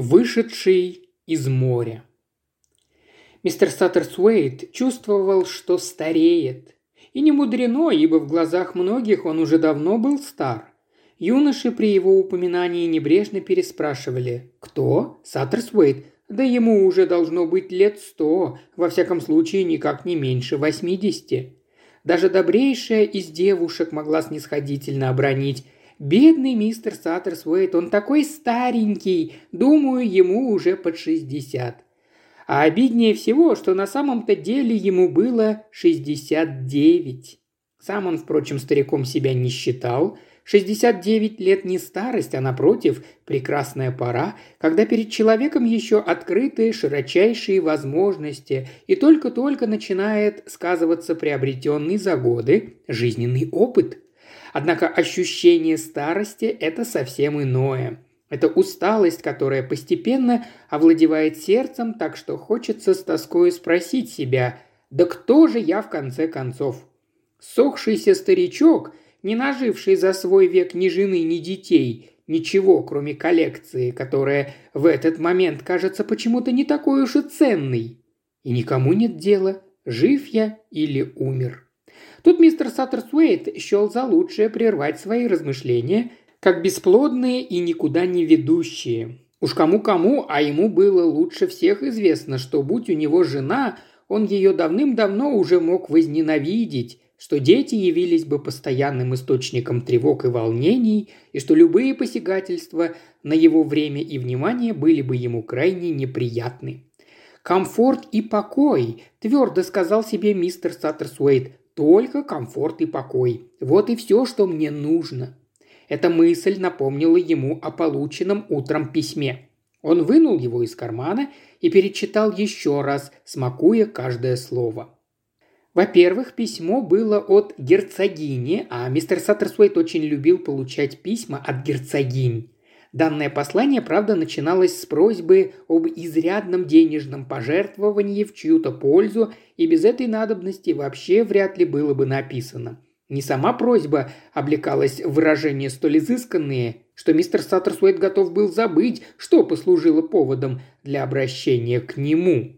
Вышедший из моря. Мистер Саттерсуэйт чувствовал, что стареет. И не мудрено, ибо в глазах многих он уже давно был стар. Юноши при его упоминании небрежно переспрашивали «Кто? Саттерсуэйт? Да ему уже должно быть лет сто, во всяком случае никак не меньше восьмидесяти». Даже добрейшая из девушек могла снисходительно обронить Бедный мистер Саттерсуэйт, он такой старенький, думаю, ему уже под шестьдесят. А обиднее всего, что на самом-то деле ему было шестьдесят девять. Сам он, впрочем, стариком себя не считал. Шестьдесят девять лет не старость, а напротив, прекрасная пора, когда перед человеком еще открыты широчайшие возможности и только-только начинает сказываться приобретенный за годы жизненный опыт – Однако ощущение старости – это совсем иное. Это усталость, которая постепенно овладевает сердцем, так что хочется с тоской спросить себя, да кто же я в конце концов? Сохшийся старичок, не наживший за свой век ни жены, ни детей, ничего, кроме коллекции, которая в этот момент кажется почему-то не такой уж и ценной. И никому нет дела, жив я или умер. Тут мистер Саттерсуэйт счел за лучшее прервать свои размышления, как бесплодные и никуда не ведущие. Уж кому-кому, а ему было лучше всех известно, что будь у него жена, он ее давным-давно уже мог возненавидеть, что дети явились бы постоянным источником тревог и волнений, и что любые посягательства на его время и внимание были бы ему крайне неприятны. «Комфорт и покой», – твердо сказал себе мистер Саттерсуэйт, только комфорт и покой. Вот и все, что мне нужно. Эта мысль напомнила ему о полученном утром письме. Он вынул его из кармана и перечитал еще раз, смакуя каждое слово. Во-первых, письмо было от герцогини, а мистер Саттерсуэйт очень любил получать письма от герцогинь. Данное послание, правда, начиналось с просьбы об изрядном денежном пожертвовании в чью-то пользу, и без этой надобности вообще вряд ли было бы написано. Не сама просьба облекалась в выражения столь изысканные, что мистер Саттерсуэт готов был забыть, что послужило поводом для обращения к нему.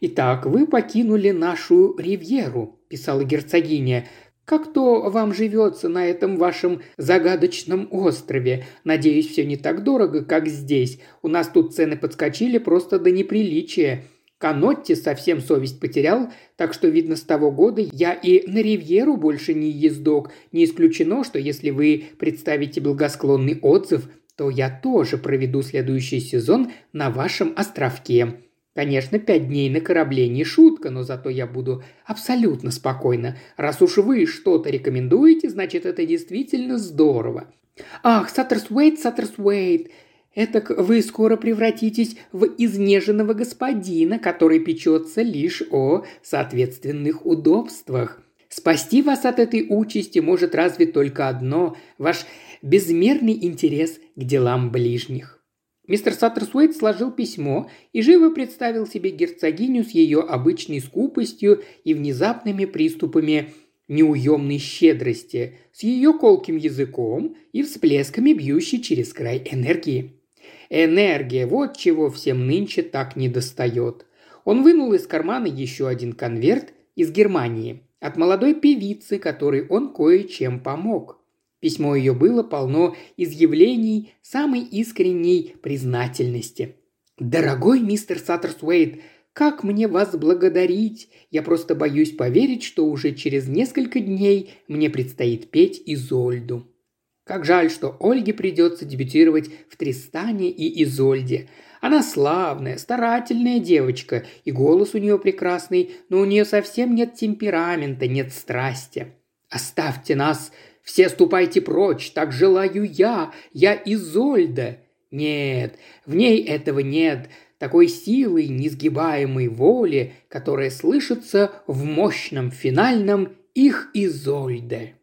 «Итак, вы покинули нашу ривьеру», – писала герцогиня, как то вам живется на этом вашем загадочном острове? Надеюсь, все не так дорого, как здесь. У нас тут цены подскочили просто до неприличия. Канотти совсем совесть потерял, так что, видно, с того года я и на Ривьеру больше не ездок. Не исключено, что если вы представите благосклонный отзыв, то я тоже проведу следующий сезон на вашем островке. Конечно, пять дней на корабле не шутка, но зато я буду абсолютно спокойна. Раз уж вы что-то рекомендуете, значит, это действительно здорово. Ах, Саттерсуэйт, Саттерсуэйт, это вы скоро превратитесь в изнеженного господина, который печется лишь о соответственных удобствах. Спасти вас от этой участи может разве только одно – ваш безмерный интерес к делам ближних. Мистер Саттерсуэйт сложил письмо и живо представил себе герцогиню с ее обычной скупостью и внезапными приступами неуемной щедрости, с ее колким языком и всплесками бьющей через край энергии. Энергия – вот чего всем нынче так недостает. Он вынул из кармана еще один конверт из Германии от молодой певицы, которой он кое-чем помог. Письмо ее было полно изъявлений самой искренней признательности. «Дорогой мистер Саттерсуэйт, как мне вас благодарить? Я просто боюсь поверить, что уже через несколько дней мне предстоит петь Изольду. Как жаль, что Ольге придется дебютировать в Тристане и Изольде. Она славная, старательная девочка, и голос у нее прекрасный, но у нее совсем нет темперамента, нет страсти. Оставьте нас все ступайте прочь, так желаю я, я Изольда. Нет, в ней этого нет, такой силы, несгибаемой воли, которая слышится в мощном финальном «Их Изольде».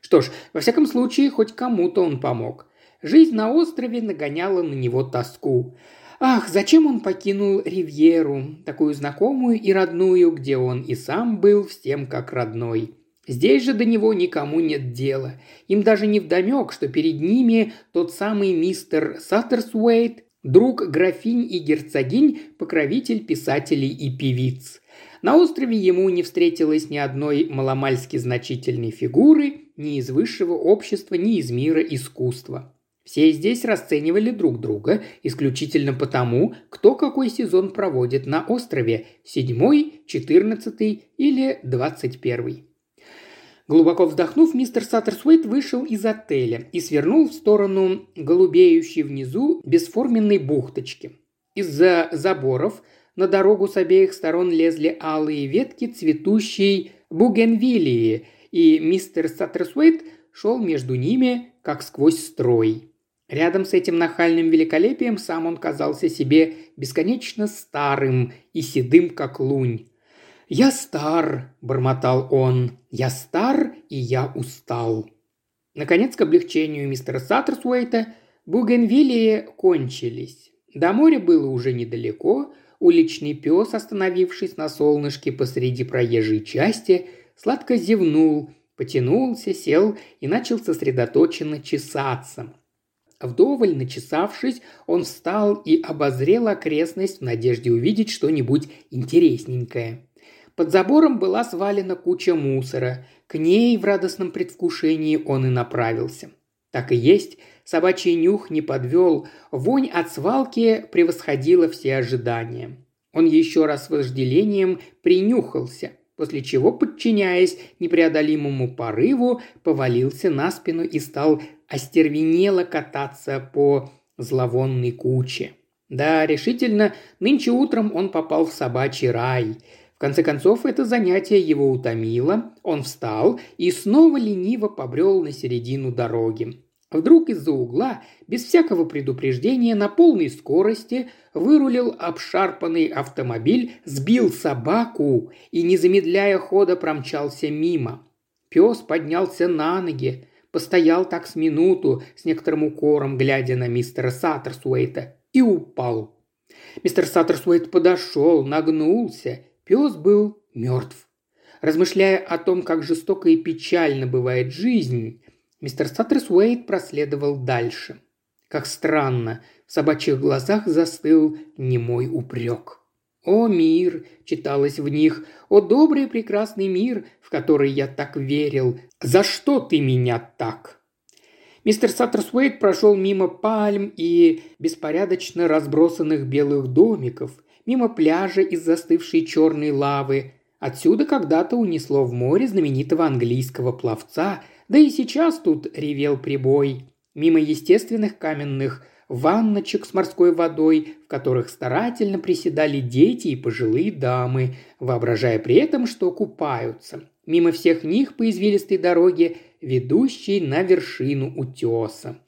Что ж, во всяком случае, хоть кому-то он помог. Жизнь на острове нагоняла на него тоску. Ах, зачем он покинул Ривьеру, такую знакомую и родную, где он и сам был всем как родной. Здесь же до него никому нет дела. Им даже не вдомек, что перед ними тот самый мистер Саттерсуэйт, Друг графинь и герцогинь, покровитель писателей и певиц. На острове ему не встретилось ни одной маломальски значительной фигуры, ни из высшего общества, ни из мира искусства. Все здесь расценивали друг друга исключительно потому, кто какой сезон проводит на острове – седьмой, четырнадцатый или двадцать первый. Глубоко вздохнув, мистер Саттерсуэйт вышел из отеля и свернул в сторону голубеющей внизу бесформенной бухточки. Из-за заборов на дорогу с обеих сторон лезли алые ветки цветущей бугенвилии, и мистер Саттерсуэйт шел между ними, как сквозь строй. Рядом с этим нахальным великолепием сам он казался себе бесконечно старым и седым, как лунь. «Я стар», – бормотал он, – «я стар и я устал». Наконец, к облегчению мистера Саттерсуэйта, бугенвиллии кончились. До моря было уже недалеко, уличный пес, остановившись на солнышке посреди проезжей части, сладко зевнул, потянулся, сел и начал сосредоточенно чесаться. Вдоволь начесавшись, он встал и обозрел окрестность в надежде увидеть что-нибудь интересненькое. Под забором была свалена куча мусора. К ней в радостном предвкушении он и направился. Так и есть, собачий нюх не подвел, вонь от свалки превосходила все ожидания. Он еще раз с вожделением принюхался, после чего, подчиняясь непреодолимому порыву, повалился на спину и стал остервенело кататься по зловонной куче. Да, решительно, нынче утром он попал в собачий рай – конце концов, это занятие его утомило, он встал и снова лениво побрел на середину дороги. Вдруг из-за угла, без всякого предупреждения, на полной скорости вырулил обшарпанный автомобиль, сбил собаку и, не замедляя хода, промчался мимо. Пес поднялся на ноги, постоял так с минуту, с некоторым укором, глядя на мистера Саттерсуэйта, и упал. Мистер Саттерсуэйт подошел, нагнулся Пес был мертв. Размышляя о том, как жестоко и печально бывает жизнь, мистер Саттерс Уэйт проследовал дальше. Как странно, в собачьих глазах застыл немой упрек. «О, мир!» – читалось в них. «О, добрый прекрасный мир, в который я так верил! За что ты меня так?» Мистер Саттерсуэйт прошел мимо пальм и беспорядочно разбросанных белых домиков, мимо пляжа из застывшей черной лавы. Отсюда когда-то унесло в море знаменитого английского пловца, да и сейчас тут ревел прибой. Мимо естественных каменных ванночек с морской водой, в которых старательно приседали дети и пожилые дамы, воображая при этом, что купаются. Мимо всех них по извилистой дороге, ведущей на вершину утеса.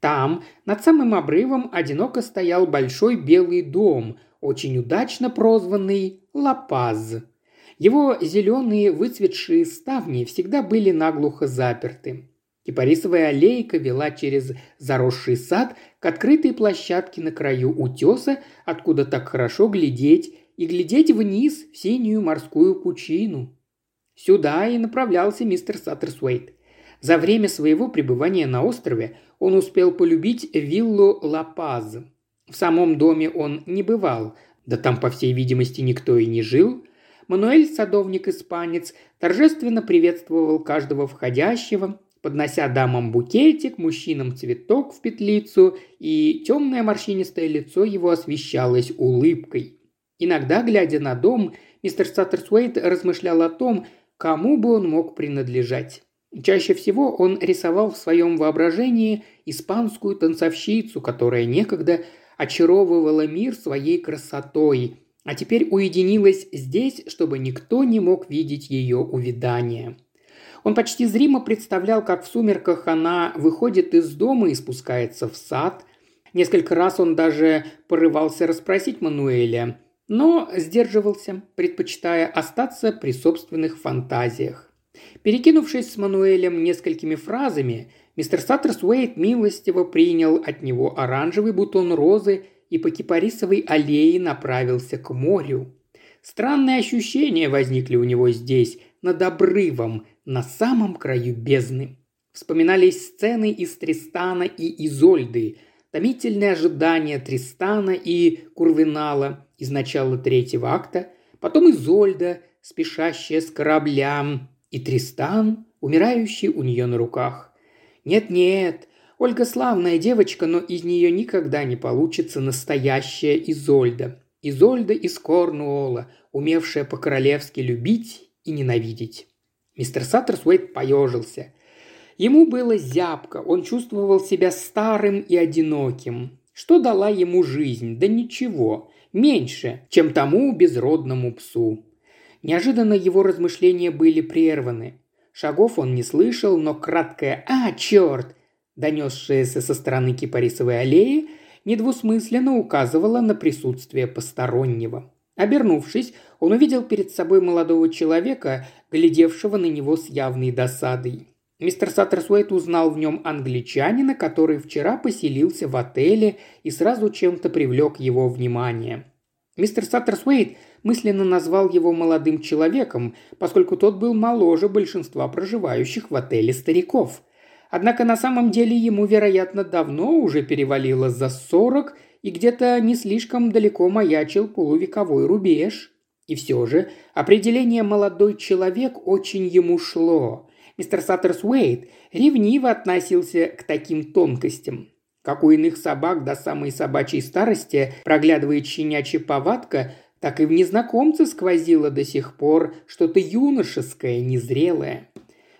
Там, над самым обрывом, одиноко стоял большой белый дом, очень удачно прозванный Лапаз. Его зеленые выцветшие ставни всегда были наглухо заперты. Кипарисовая аллейка вела через заросший сад к открытой площадке на краю утеса, откуда так хорошо глядеть, и глядеть вниз в синюю морскую пучину. Сюда и направлялся мистер Саттерсуэйт. За время своего пребывания на острове он успел полюбить виллу Лапаз – в самом доме он не бывал, да там, по всей видимости, никто и не жил. Мануэль, садовник-испанец, торжественно приветствовал каждого входящего, поднося дамам букетик, мужчинам цветок в петлицу, и темное морщинистое лицо его освещалось улыбкой. Иногда, глядя на дом, мистер Саттерсуэйт размышлял о том, кому бы он мог принадлежать. Чаще всего он рисовал в своем воображении испанскую танцовщицу, которая некогда очаровывала мир своей красотой, а теперь уединилась здесь, чтобы никто не мог видеть ее увядания. Он почти зримо представлял, как в сумерках она выходит из дома и спускается в сад. Несколько раз он даже порывался расспросить Мануэля, но сдерживался, предпочитая остаться при собственных фантазиях. Перекинувшись с Мануэлем несколькими фразами, Мистер Саттерс Уэйт милостиво принял от него оранжевый бутон розы и по кипарисовой аллее направился к морю. Странные ощущения возникли у него здесь, над обрывом, на самом краю бездны. Вспоминались сцены из Тристана и Изольды. томительное ожидание Тристана и Курвинала из начала третьего акта, потом Изольда, спешащая с кораблям, и Тристан, умирающий у нее на руках. Нет-нет, Ольга славная девочка, но из нее никогда не получится настоящая Изольда. Изольда из Корнуола, умевшая по-королевски любить и ненавидеть. Мистер Саттерсуэйт поежился. Ему было зябко, он чувствовал себя старым и одиноким. Что дала ему жизнь? Да ничего. Меньше, чем тому безродному псу. Неожиданно его размышления были прерваны. Шагов он не слышал, но краткое «А, черт!», донесшееся со стороны Кипарисовой аллеи, недвусмысленно указывало на присутствие постороннего. Обернувшись, он увидел перед собой молодого человека, глядевшего на него с явной досадой. Мистер Саттерсуэйт узнал в нем англичанина, который вчера поселился в отеле и сразу чем-то привлек его внимание. Мистер Саттерсуэйт мысленно назвал его молодым человеком, поскольку тот был моложе большинства проживающих в отеле стариков. Однако на самом деле ему, вероятно, давно уже перевалило за сорок и где-то не слишком далеко маячил полувековой рубеж. И все же определение «молодой человек» очень ему шло. Мистер Саттерс Уэйт ревниво относился к таким тонкостям. Как у иных собак до самой собачьей старости проглядывает щенячья повадка, так и в незнакомце сквозило до сих пор что-то юношеское, незрелое.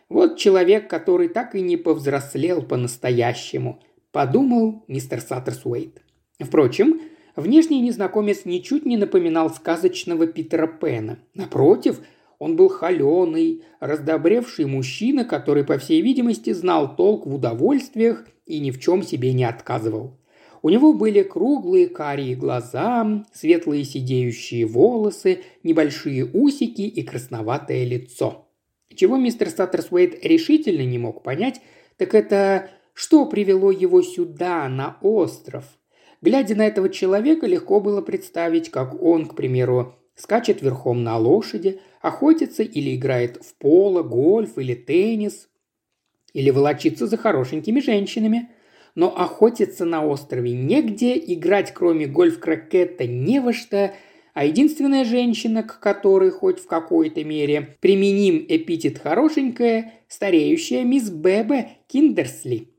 Вот человек, который так и не повзрослел по-настоящему, подумал мистер Саттерсуэйт. Впрочем, внешний незнакомец ничуть не напоминал сказочного Питера Пэна. Напротив, он был холеный, раздобревший мужчина, который, по всей видимости, знал толк в удовольствиях и ни в чем себе не отказывал. У него были круглые карие глаза, светлые сидеющие волосы, небольшие усики и красноватое лицо. Чего мистер Саттерсуэйт решительно не мог понять, так это что привело его сюда, на остров. Глядя на этого человека, легко было представить, как он, к примеру, скачет верхом на лошади, охотится или играет в поло, гольф или теннис, или волочится за хорошенькими женщинами – но охотиться на острове негде, играть кроме гольф-крокета не во что, а единственная женщина, к которой хоть в какой-то мере применим эпитет «хорошенькая», стареющая мисс Бебе Киндерсли.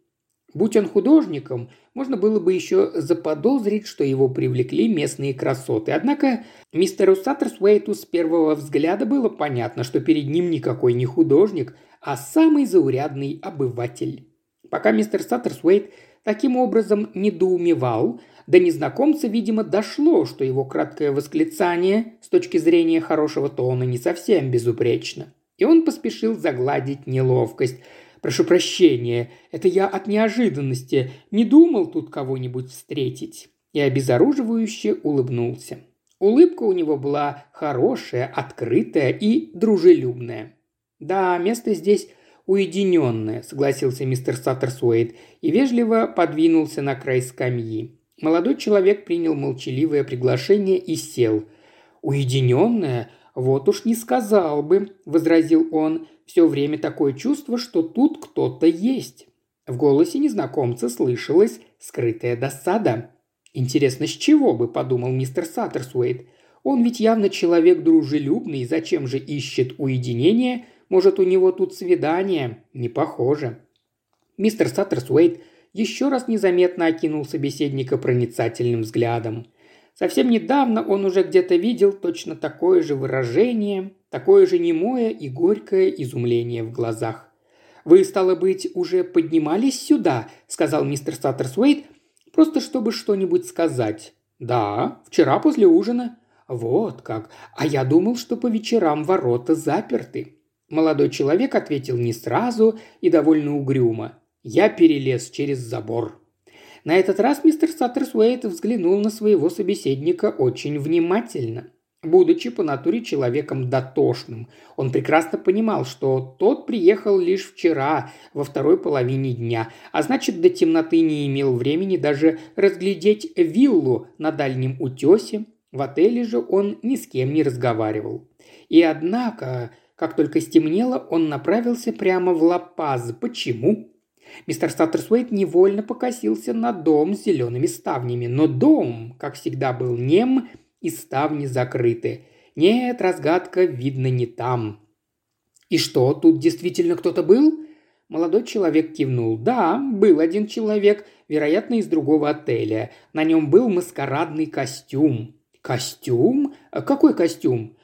Будь он художником, можно было бы еще заподозрить, что его привлекли местные красоты. Однако мистеру Саттерсуэйту с первого взгляда было понятно, что перед ним никакой не художник, а самый заурядный обыватель. Пока мистер Саттерсуэйт таким образом недоумевал, до незнакомца, видимо, дошло, что его краткое восклицание с точки зрения хорошего тона не совсем безупречно. И он поспешил загладить неловкость. «Прошу прощения, это я от неожиданности. Не думал тут кого-нибудь встретить». И обезоруживающе улыбнулся. Улыбка у него была хорошая, открытая и дружелюбная. Да, место здесь уединенное», – согласился мистер Саттерсуэйт и вежливо подвинулся на край скамьи. Молодой человек принял молчаливое приглашение и сел. «Уединенное? Вот уж не сказал бы», – возразил он. «Все время такое чувство, что тут кто-то есть». В голосе незнакомца слышалась скрытая досада. «Интересно, с чего бы?» – подумал мистер Саттерсуэйт. «Он ведь явно человек дружелюбный, зачем же ищет уединение может, у него тут свидание? Не похоже». Мистер Саттерсуэйт еще раз незаметно окинул собеседника проницательным взглядом. Совсем недавно он уже где-то видел точно такое же выражение, такое же немое и горькое изумление в глазах. «Вы, стало быть, уже поднимались сюда?» – сказал мистер Саттерсуэйт, просто чтобы что-нибудь сказать. «Да, вчера после ужина». «Вот как. А я думал, что по вечерам ворота заперты». Молодой человек ответил не сразу и довольно угрюмо. «Я перелез через забор». На этот раз мистер Саттерсуэйт взглянул на своего собеседника очень внимательно. Будучи по натуре человеком дотошным, он прекрасно понимал, что тот приехал лишь вчера, во второй половине дня, а значит, до темноты не имел времени даже разглядеть виллу на дальнем утесе. В отеле же он ни с кем не разговаривал. И однако как только стемнело, он направился прямо в Лапаз. Почему? Мистер Саттерсуэйт невольно покосился на дом с зелеными ставнями, но дом, как всегда, был нем и ставни закрыты. Нет, разгадка, видно, не там. «И что, тут действительно кто-то был?» Молодой человек кивнул. «Да, был один человек, вероятно, из другого отеля. На нем был маскарадный костюм». «Костюм? Какой костюм?»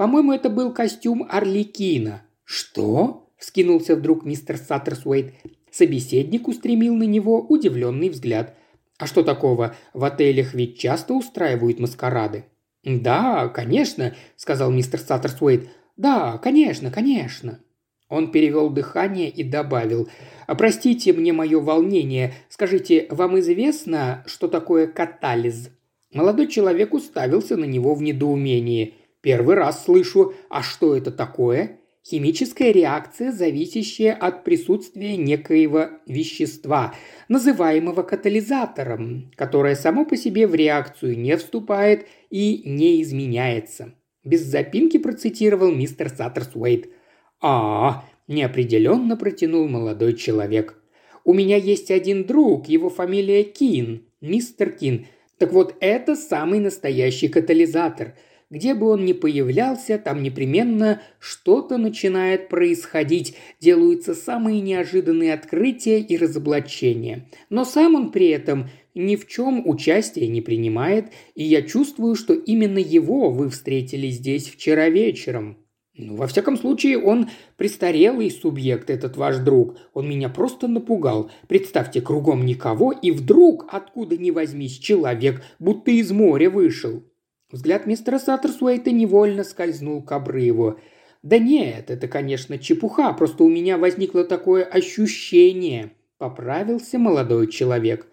«По-моему, это был костюм Орликина». «Что?» – вскинулся вдруг мистер Саттерсуэйт. Собеседник устремил на него удивленный взгляд. «А что такого? В отелях ведь часто устраивают маскарады». «Да, конечно», – сказал мистер Саттерсуэйт. «Да, конечно, конечно». Он перевел дыхание и добавил. «А «Простите мне мое волнение. Скажите, вам известно, что такое катализ?» Молодой человек уставился на него в недоумении. «Первый раз слышу. А что это такое?» Химическая реакция, зависящая от присутствия некоего вещества, называемого катализатором, которое само по себе в реакцию не вступает и не изменяется. Без запинки процитировал мистер Саттерсуэйт – «А, неопределенно протянул молодой человек. У меня есть один друг, его фамилия Кин, мистер Кин. Так вот, это самый настоящий катализатор. Где бы он ни появлялся, там непременно что-то начинает происходить, делаются самые неожиданные открытия и разоблачения. Но сам он при этом ни в чем участия не принимает, и я чувствую, что именно его вы встретили здесь вчера вечером. Ну, во всяком случае, он престарелый субъект, этот ваш друг. Он меня просто напугал. Представьте, кругом никого, и вдруг, откуда ни возьмись, человек, будто из моря вышел. Взгляд мистера Саттерсуэйта невольно скользнул к обрыву. «Да нет, это, конечно, чепуха, просто у меня возникло такое ощущение», – поправился молодой человек.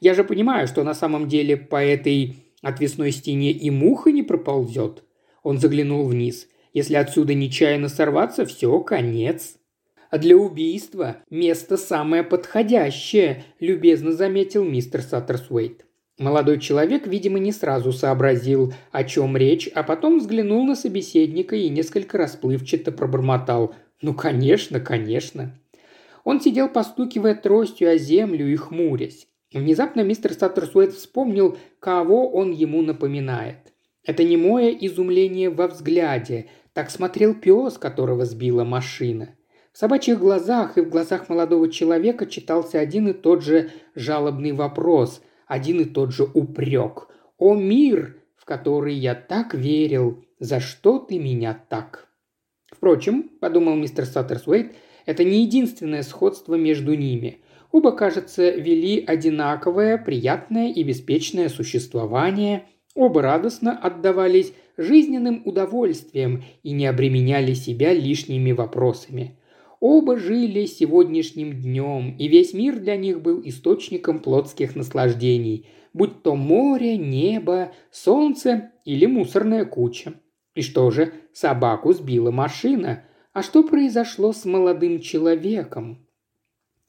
«Я же понимаю, что на самом деле по этой отвесной стене и муха не проползет». Он заглянул вниз – если отсюда нечаянно сорваться, все, конец. А для убийства место самое подходящее, любезно заметил мистер Саттерсуэйт. Молодой человек, видимо, не сразу сообразил, о чем речь, а потом взглянул на собеседника и несколько расплывчато пробормотал. «Ну, конечно, конечно». Он сидел, постукивая тростью о землю и хмурясь. Внезапно мистер Саттерсуэйт вспомнил, кого он ему напоминает. Это немое изумление во взгляде, так смотрел пес, которого сбила машина. В собачьих глазах и в глазах молодого человека читался один и тот же жалобный вопрос, один и тот же упрек. «О мир, в который я так верил, за что ты меня так?» Впрочем, подумал мистер Саттерсуэйт, это не единственное сходство между ними. Оба, кажется, вели одинаковое, приятное и беспечное существование – Оба радостно отдавались жизненным удовольствием и не обременяли себя лишними вопросами. Оба жили сегодняшним днем, и весь мир для них был источником плотских наслаждений, будь то море, небо, солнце или мусорная куча. И что же, собаку сбила машина. А что произошло с молодым человеком?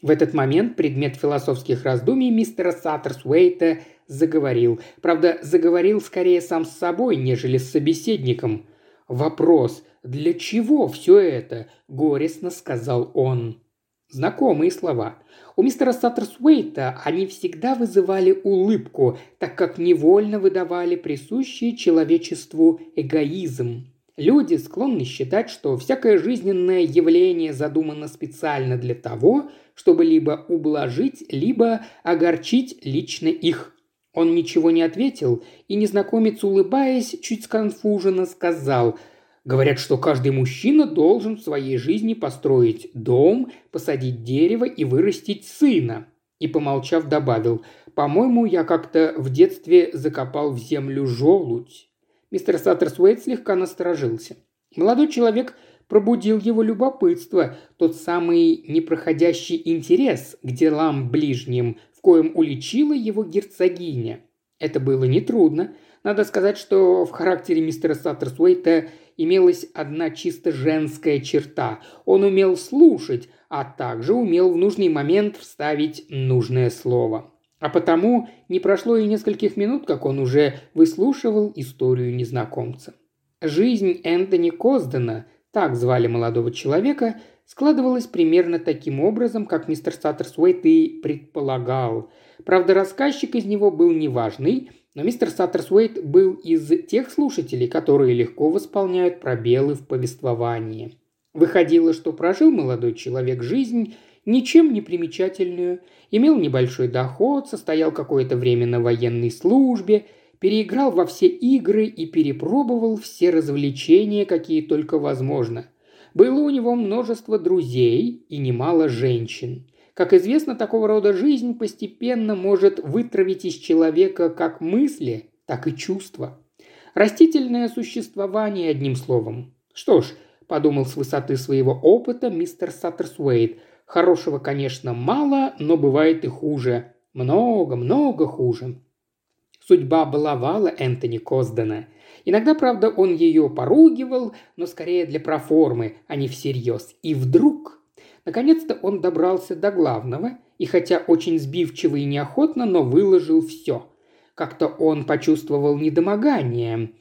В этот момент предмет философских раздумий мистера Саттерсуэйта заговорил. Правда, заговорил скорее сам с собой, нежели с собеседником. «Вопрос, для чего все это?» – горестно сказал он. Знакомые слова. У мистера Саттерсуэйта они всегда вызывали улыбку, так как невольно выдавали присущий человечеству эгоизм. Люди склонны считать, что всякое жизненное явление задумано специально для того, чтобы либо ублажить, либо огорчить лично их. Он ничего не ответил, и незнакомец, улыбаясь, чуть сконфуженно сказал «Говорят, что каждый мужчина должен в своей жизни построить дом, посадить дерево и вырастить сына». И, помолчав, добавил «По-моему, я как-то в детстве закопал в землю желудь». Мистер Саттерсуэйт слегка насторожился. Молодой человек пробудил его любопытство, тот самый непроходящий интерес к делам ближним, в коем уличила его герцогиня. Это было нетрудно. Надо сказать, что в характере мистера Саттерсуэйта имелась одна чисто женская черта. Он умел слушать, а также умел в нужный момент вставить нужное слово. А потому не прошло и нескольких минут, как он уже выслушивал историю незнакомца. Жизнь Энтони Коздена, так звали молодого человека, складывалось примерно таким образом, как мистер Саттерсуэйт и предполагал. Правда, рассказчик из него был неважный, но мистер Саттерсуэйт был из тех слушателей, которые легко восполняют пробелы в повествовании. Выходило, что прожил молодой человек жизнь ничем не примечательную, имел небольшой доход, состоял какое-то время на военной службе, переиграл во все игры и перепробовал все развлечения, какие только возможно. Было у него множество друзей и немало женщин. Как известно, такого рода жизнь постепенно может вытравить из человека как мысли, так и чувства. Растительное существование, одним словом. Что ж, подумал с высоты своего опыта мистер Саттерсуэйт, хорошего, конечно, мало, но бывает и хуже. Много, много хуже. Судьба баловала Энтони Коздена. Иногда, правда, он ее поругивал, но скорее для проформы, а не всерьез. И вдруг Наконец-то он добрался до главного, и хотя очень сбивчиво и неохотно, но выложил все. Как-то он почувствовал недомогание.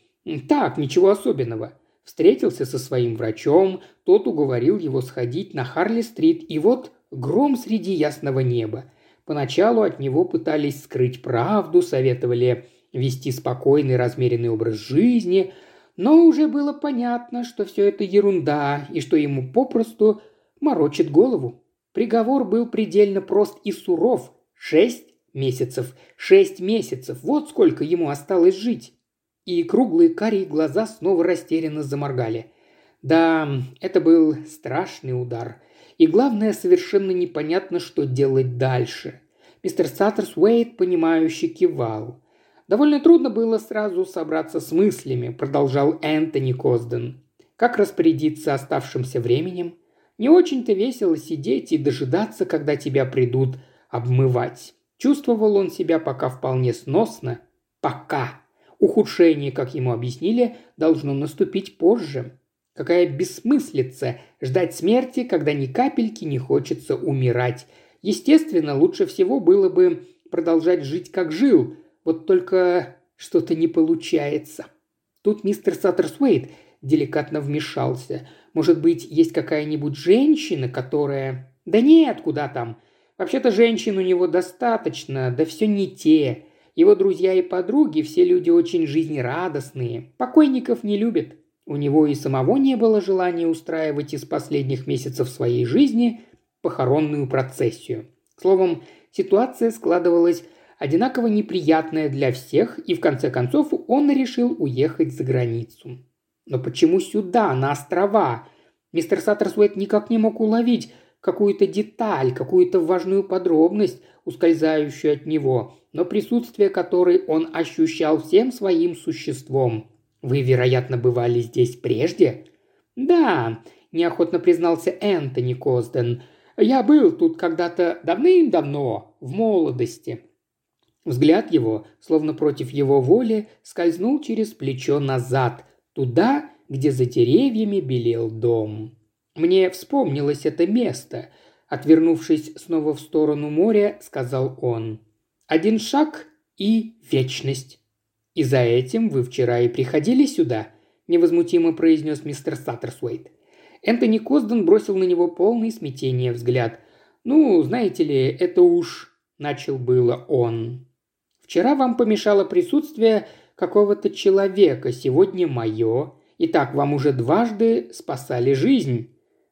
Так, ничего особенного. Встретился со своим врачом, тот уговорил его сходить на Харли-стрит, и вот гром среди ясного неба. Поначалу от него пытались скрыть правду, советовали вести спокойный, размеренный образ жизни, но уже было понятно, что все это ерунда, и что ему попросту морочит голову. Приговор был предельно прост и суров. Шесть месяцев. Шесть месяцев. Вот сколько ему осталось жить. И круглые карие глаза снова растерянно заморгали. Да, это был страшный удар. И главное, совершенно непонятно, что делать дальше. Мистер Саттерс Уэйт, понимающе кивал. Довольно трудно было сразу собраться с мыслями, продолжал Энтони Козден. Как распорядиться оставшимся временем? Не очень-то весело сидеть и дожидаться, когда тебя придут обмывать. Чувствовал он себя пока вполне сносно. Пока. Ухудшение, как ему объяснили, должно наступить позже. Какая бессмыслица ждать смерти, когда ни капельки не хочется умирать. Естественно, лучше всего было бы продолжать жить, как жил. Вот только что-то не получается. Тут мистер Саттерсуэйт деликатно вмешался – может быть, есть какая-нибудь женщина, которая... Да нет, куда там. Вообще-то женщин у него достаточно, да все не те. Его друзья и подруги все люди очень жизнерадостные. Покойников не любят. У него и самого не было желания устраивать из последних месяцев своей жизни похоронную процессию. Словом, ситуация складывалась одинаково неприятная для всех, и в конце концов он решил уехать за границу. Но почему сюда, на острова? Мистер Саттерсуэт никак не мог уловить какую-то деталь, какую-то важную подробность, ускользающую от него, но присутствие которой он ощущал всем своим существом. «Вы, вероятно, бывали здесь прежде?» «Да», – неохотно признался Энтони Козден. «Я был тут когда-то давным-давно, в молодости». Взгляд его, словно против его воли, скользнул через плечо назад, туда, где за деревьями белел дом. Мне вспомнилось это место. Отвернувшись снова в сторону моря, сказал он. «Один шаг и вечность. И за этим вы вчера и приходили сюда», – невозмутимо произнес мистер Саттерсуэйт. Энтони Козден бросил на него полный смятения взгляд. «Ну, знаете ли, это уж...» – начал было он. «Вчера вам помешало присутствие какого-то человека, сегодня мое. Итак, вам уже дважды спасали жизнь.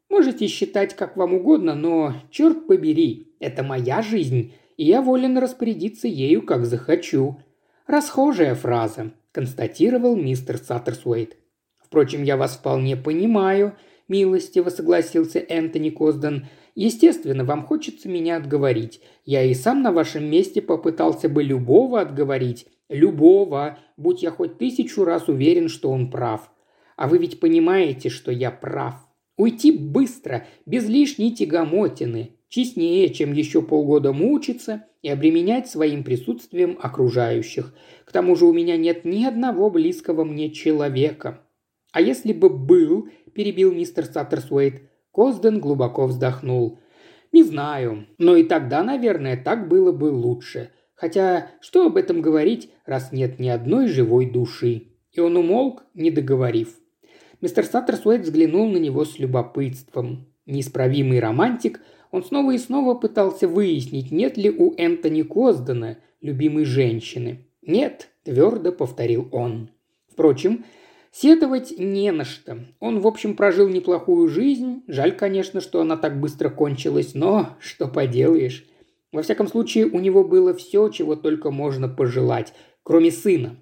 Можете считать как вам угодно, но, черт побери, это моя жизнь, и я волен распорядиться ею, как захочу. Расхожая фраза, констатировал мистер Саттерсуэйт. Впрочем, я вас вполне понимаю, милостиво согласился Энтони Козден. Естественно, вам хочется меня отговорить. Я и сам на вашем месте попытался бы любого отговорить, Любого, будь я хоть тысячу раз уверен, что он прав. А вы ведь понимаете, что я прав. Уйти быстро, без лишней тягомотины, честнее, чем еще полгода мучиться и обременять своим присутствием окружающих. К тому же у меня нет ни одного близкого мне человека. А если бы был, перебил мистер Саттерсуэйт, Козден глубоко вздохнул. Не знаю, но и тогда, наверное, так было бы лучше. Хотя, что об этом говорить, раз нет ни одной живой души? И он умолк, не договорив. Мистер Саттерсуэйт взглянул на него с любопытством. Неисправимый романтик, он снова и снова пытался выяснить, нет ли у Энтони Коздена любимой женщины. «Нет», – твердо повторил он. Впрочем, Сетовать не на что. Он, в общем, прожил неплохую жизнь. Жаль, конечно, что она так быстро кончилась, но что поделаешь. Во всяком случае, у него было все, чего только можно пожелать, кроме сына.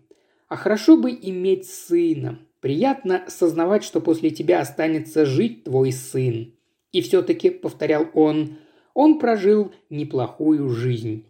А хорошо бы иметь сына. Приятно сознавать, что после тебя останется жить твой сын. И все-таки, повторял он, он прожил неплохую жизнь.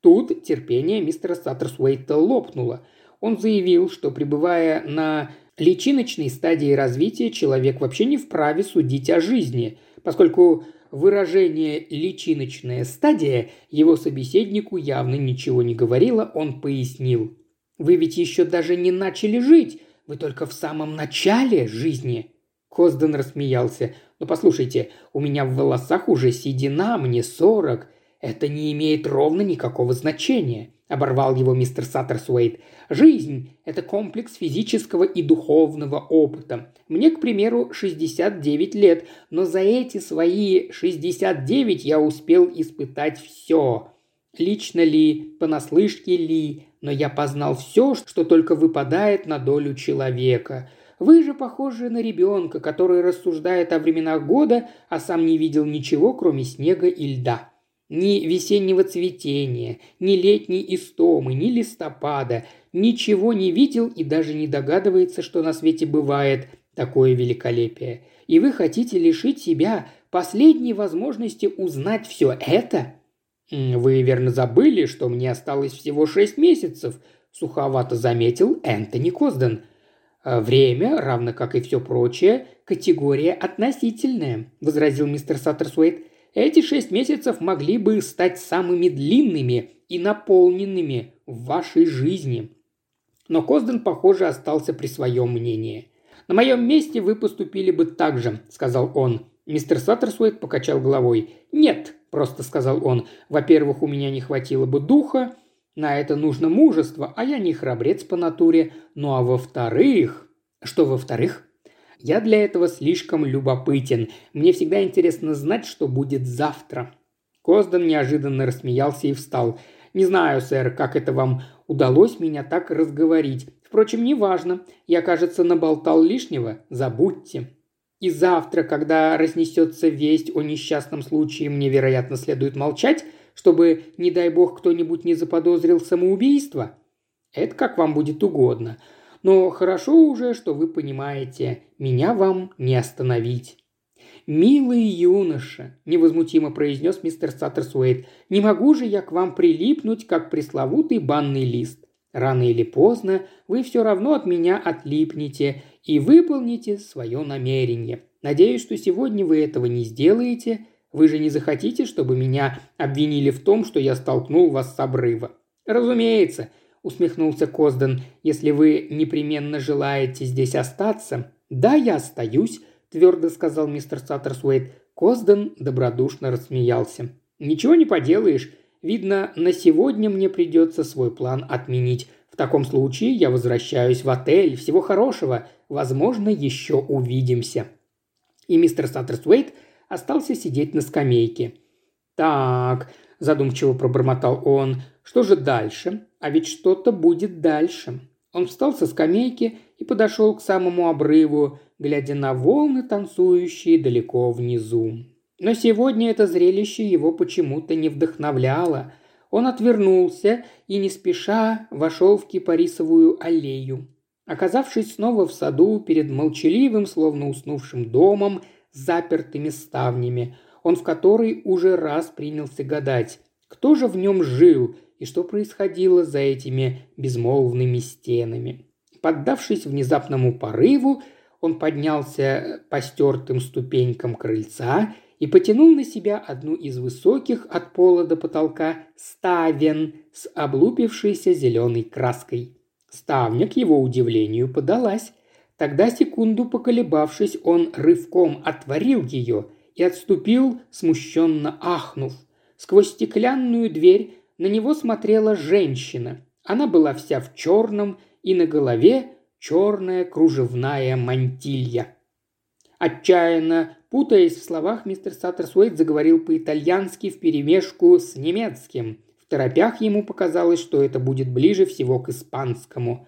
Тут терпение мистера Саттерсуэйта лопнуло. Он заявил, что пребывая на личиночной стадии развития человек вообще не вправе судить о жизни, поскольку выражение «личиночная стадия» его собеседнику явно ничего не говорило, он пояснил. «Вы ведь еще даже не начали жить, вы только в самом начале жизни». Козден рассмеялся. «Ну послушайте, у меня в волосах уже седина, мне сорок. Это не имеет ровно никакого значения. – оборвал его мистер Саттерсуэйт. «Жизнь – это комплекс физического и духовного опыта. Мне, к примеру, 69 лет, но за эти свои 69 я успел испытать все. Лично ли, понаслышке ли, но я познал все, что только выпадает на долю человека. Вы же похожи на ребенка, который рассуждает о временах года, а сам не видел ничего, кроме снега и льда. Ни весеннего цветения, ни летней истомы, ни листопада, ничего не видел и даже не догадывается, что на свете бывает такое великолепие. И вы хотите лишить себя последней возможности узнать все это? Вы верно забыли, что мне осталось всего шесть месяцев, суховато заметил Энтони Козден. «Время, равно как и все прочее, категория относительная», – возразил мистер Саттерсуэйт. Эти шесть месяцев могли бы стать самыми длинными и наполненными в вашей жизни. Но Козден, похоже, остался при своем мнении. «На моем месте вы поступили бы так же», – сказал он. Мистер Саттерсуэйт покачал головой. «Нет», – просто сказал он. «Во-первых, у меня не хватило бы духа. На это нужно мужество, а я не храбрец по натуре. Ну а во-вторых...» «Что во-вторых?» Я для этого слишком любопытен. Мне всегда интересно знать, что будет завтра». Козден неожиданно рассмеялся и встал. «Не знаю, сэр, как это вам удалось меня так разговорить. Впрочем, неважно. Я, кажется, наболтал лишнего. Забудьте. И завтра, когда разнесется весть о несчастном случае, мне, вероятно, следует молчать, чтобы, не дай бог, кто-нибудь не заподозрил самоубийство? Это как вам будет угодно. Но хорошо уже, что вы понимаете, меня вам не остановить». «Милый юноша», – невозмутимо произнес мистер Саттерсуэйт, – «не могу же я к вам прилипнуть, как пресловутый банный лист. Рано или поздно вы все равно от меня отлипнете и выполните свое намерение. Надеюсь, что сегодня вы этого не сделаете. Вы же не захотите, чтобы меня обвинили в том, что я столкнул вас с обрыва. Разумеется, усмехнулся Козден. «Если вы непременно желаете здесь остаться...» «Да, я остаюсь», – твердо сказал мистер Саттерсуэйт. Козден добродушно рассмеялся. «Ничего не поделаешь. Видно, на сегодня мне придется свой план отменить. В таком случае я возвращаюсь в отель. Всего хорошего. Возможно, еще увидимся». И мистер Саттерсуэйт остался сидеть на скамейке. «Так», – задумчиво пробормотал он, – «что же дальше? А ведь что-то будет дальше. Он встал со скамейки и подошел к самому обрыву, глядя на волны, танцующие далеко внизу. Но сегодня это зрелище его почему-то не вдохновляло. Он отвернулся и не спеша вошел в кипарисовую аллею. Оказавшись снова в саду перед молчаливым, словно уснувшим домом, с запертыми ставнями, он в который уже раз принялся гадать, кто же в нем жил и что происходило за этими безмолвными стенами. Поддавшись внезапному порыву, он поднялся по стертым ступенькам крыльца и потянул на себя одну из высоких от пола до потолка ставен с облупившейся зеленой краской. Ставня, к его удивлению, подалась. Тогда, секунду поколебавшись, он рывком отворил ее и отступил, смущенно ахнув. Сквозь стеклянную дверь на него смотрела женщина. Она была вся в черном, и на голове черная кружевная мантилья. Отчаянно, путаясь в словах, мистер Саттерсуэйт заговорил по-итальянски вперемешку с немецким. В торопях ему показалось, что это будет ближе всего к испанскому.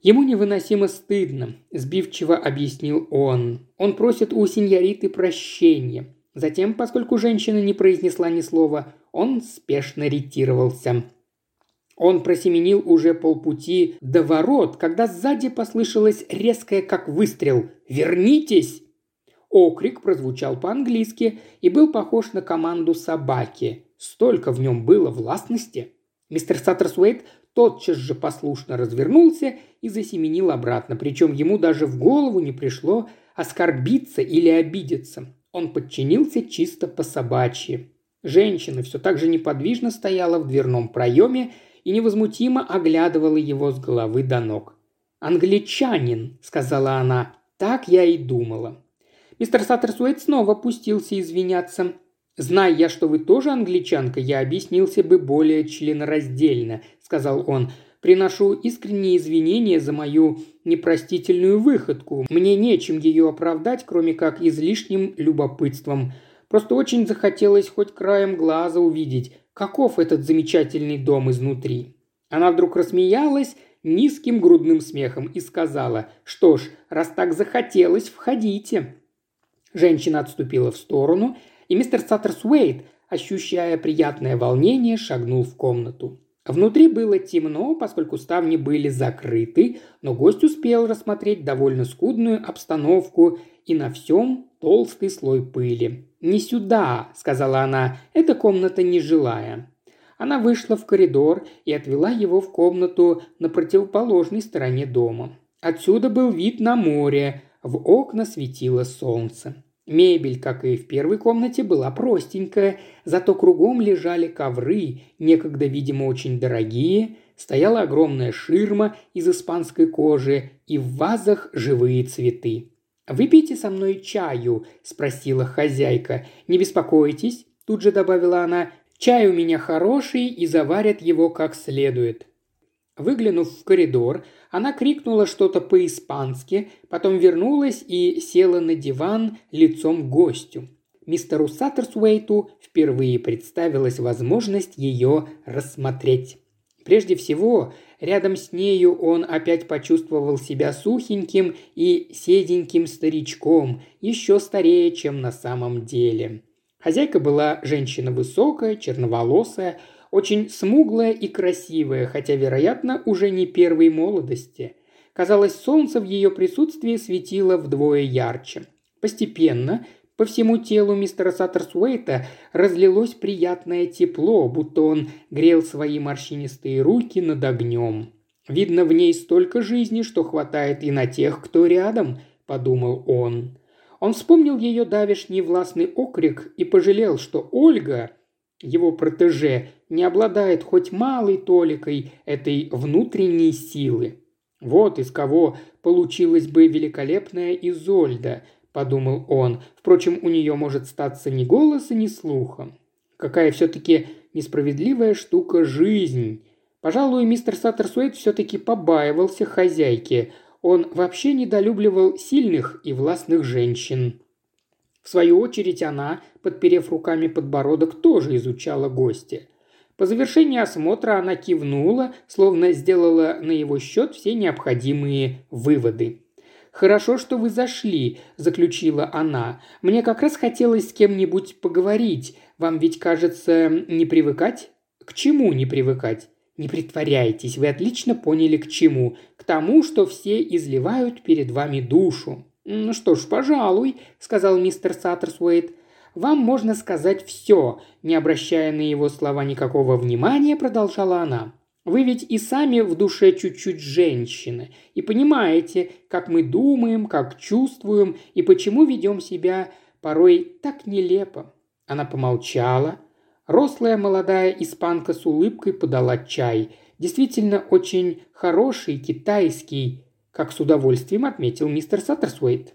Ему невыносимо стыдно, сбивчиво объяснил он. Он просит у сеньориты прощения. Затем, поскольку женщина не произнесла ни слова, он спешно ретировался. Он просеменил уже полпути до ворот, когда сзади послышалось резкое, как выстрел «Вернитесь!». Окрик прозвучал по-английски и был похож на команду собаки. Столько в нем было властности. Мистер Саттерсуэйт тотчас же послушно развернулся и засеменил обратно, причем ему даже в голову не пришло оскорбиться или обидеться. Он подчинился чисто по собачьи. Женщина все так же неподвижно стояла в дверном проеме и невозмутимо оглядывала его с головы до ног. «Англичанин», — сказала она, — «так я и думала». Мистер Саттерсуэйт снова пустился извиняться. «Зная я, что вы тоже англичанка, я объяснился бы более членораздельно», — сказал он. «Приношу искренние извинения за мою непростительную выходку. Мне нечем ее оправдать, кроме как излишним любопытством. Просто очень захотелось хоть краем глаза увидеть, каков этот замечательный дом изнутри. Она вдруг рассмеялась низким грудным смехом и сказала, что ж, раз так захотелось, входите. Женщина отступила в сторону, и мистер Саттерсуэйт, ощущая приятное волнение, шагнул в комнату. Внутри было темно, поскольку ставни были закрыты, но гость успел рассмотреть довольно скудную обстановку и на всем толстый слой пыли. «Не сюда», — сказала она, — «эта комната нежилая». Она вышла в коридор и отвела его в комнату на противоположной стороне дома. Отсюда был вид на море, в окна светило солнце. Мебель, как и в первой комнате, была простенькая, зато кругом лежали ковры, некогда, видимо, очень дорогие, стояла огромная ширма из испанской кожи и в вазах живые цветы. «Выпейте со мной чаю?» – спросила хозяйка. «Не беспокойтесь», – тут же добавила она, – «чай у меня хороший и заварят его как следует». Выглянув в коридор, она крикнула что-то по-испански, потом вернулась и села на диван лицом к гостю. Мистеру Саттерсуэйту впервые представилась возможность ее рассмотреть. Прежде всего, рядом с нею он опять почувствовал себя сухеньким и седеньким старичком, еще старее, чем на самом деле. Хозяйка была женщина высокая, черноволосая, очень смуглая и красивая, хотя, вероятно, уже не первой молодости. Казалось, солнце в ее присутствии светило вдвое ярче. Постепенно по всему телу мистера Саттерсуэйта разлилось приятное тепло, будто он грел свои морщинистые руки над огнем. «Видно в ней столько жизни, что хватает и на тех, кто рядом», – подумал он. Он вспомнил ее давишний властный окрик и пожалел, что Ольга, его протеже, не обладает хоть малой толикой этой внутренней силы. Вот из кого получилась бы великолепная Изольда, подумал он. Впрочем, у нее может статься ни голоса, ни слуха. Какая все-таки несправедливая штука жизнь. Пожалуй, мистер Саттерсуэйт все-таки побаивался хозяйки. Он вообще недолюбливал сильных и властных женщин. В свою очередь она, подперев руками подбородок, тоже изучала гостя. По завершении осмотра она кивнула, словно сделала на его счет все необходимые выводы. «Хорошо, что вы зашли», – заключила она. «Мне как раз хотелось с кем-нибудь поговорить. Вам ведь, кажется, не привыкать?» «К чему не привыкать?» «Не притворяйтесь, вы отлично поняли к чему. К тому, что все изливают перед вами душу». «Ну что ж, пожалуй», – сказал мистер Саттерсуэйт. Вам можно сказать все», – не обращая на его слова никакого внимания, продолжала она. «Вы ведь и сами в душе чуть-чуть женщины, и понимаете, как мы думаем, как чувствуем, и почему ведем себя порой так нелепо». Она помолчала. Рослая молодая испанка с улыбкой подала чай. Действительно очень хороший, китайский, как с удовольствием отметил мистер Саттерсуэйт.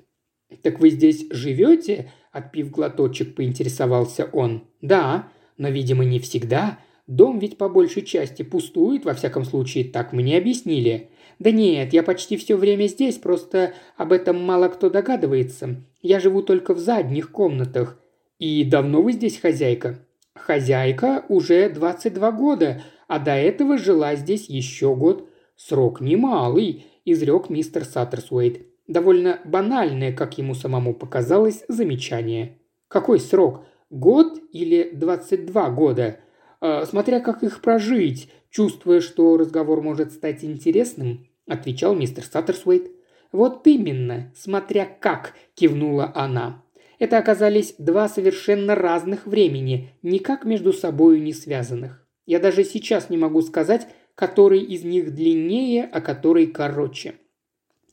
«Так вы здесь живете?» Отпив глоточек, поинтересовался он. «Да, но, видимо, не всегда. Дом ведь по большей части пустует, во всяком случае, так мне объяснили. «Да нет, я почти все время здесь, просто об этом мало кто догадывается. Я живу только в задних комнатах. И давно вы здесь хозяйка?» «Хозяйка уже 22 года, а до этого жила здесь еще год. Срок немалый», – изрек мистер Саттерсуэйт. Довольно банальное, как ему самому показалось, замечание. «Какой срок? Год или 22 года?» э, «Смотря как их прожить», чувствуя, что разговор может стать интересным, отвечал мистер Саттерсуэйт. «Вот именно, смотря как», – кивнула она. Это оказались два совершенно разных времени, никак между собою не связанных. Я даже сейчас не могу сказать, который из них длиннее, а который короче.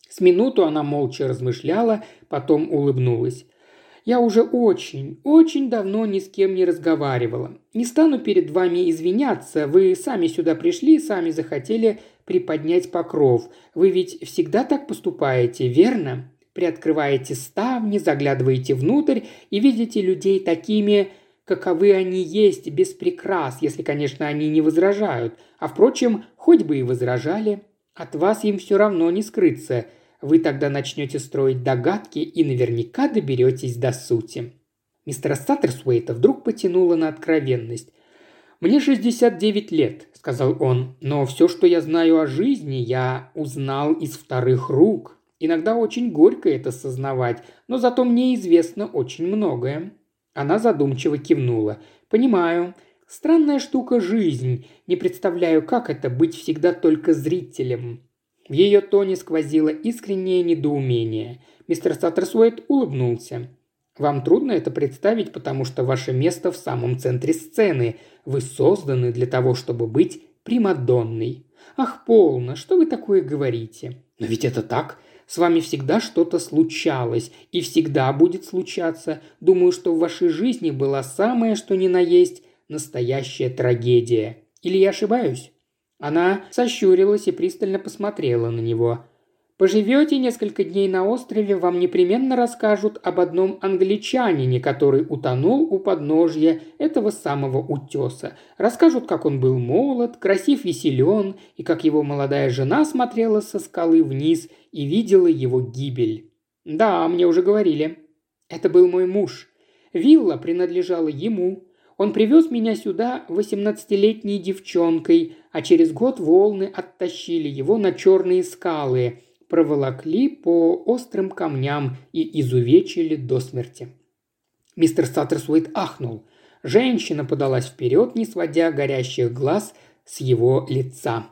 С минуту она молча размышляла, потом улыбнулась. Я уже очень, очень давно ни с кем не разговаривала. Не стану перед вами извиняться, вы сами сюда пришли, сами захотели приподнять покров. Вы ведь всегда так поступаете, верно? Приоткрываете ставни, заглядываете внутрь и видите людей такими, каковы они есть, без прикрас, если, конечно, они не возражают. А впрочем, хоть бы и возражали, от вас им все равно не скрыться. Вы тогда начнете строить догадки и наверняка доберетесь до сути. Мистера Саттерсуэйта вдруг потянуло на откровенность. «Мне 69 лет», – сказал он, – «но все, что я знаю о жизни, я узнал из вторых рук. Иногда очень горько это сознавать, но зато мне известно очень многое. Она задумчиво кивнула. «Понимаю. Странная штука жизнь. Не представляю, как это быть всегда только зрителем». В ее тоне сквозило искреннее недоумение. Мистер Саттерсуэйт улыбнулся. «Вам трудно это представить, потому что ваше место в самом центре сцены. Вы созданы для того, чтобы быть Примадонной. Ах, полно, что вы такое говорите? Но ведь это так. С вами всегда что-то случалось и всегда будет случаться. Думаю, что в вашей жизни была самая, что ни на есть, настоящая трагедия. Или я ошибаюсь?» Она сощурилась и пристально посмотрела на него. Поживете несколько дней на острове, вам непременно расскажут об одном англичанине, который утонул у подножья этого самого утеса. Расскажут, как он был молод, красив и силен, и как его молодая жена смотрела со скалы вниз и видела его гибель. Да, мне уже говорили. Это был мой муж. Вилла принадлежала ему. Он привез меня сюда восемнадцатилетней девчонкой, а через год волны оттащили его на черные скалы – проволокли по острым камням и изувечили до смерти. Мистер Саттерсуэйт ахнул. Женщина подалась вперед, не сводя горящих глаз с его лица.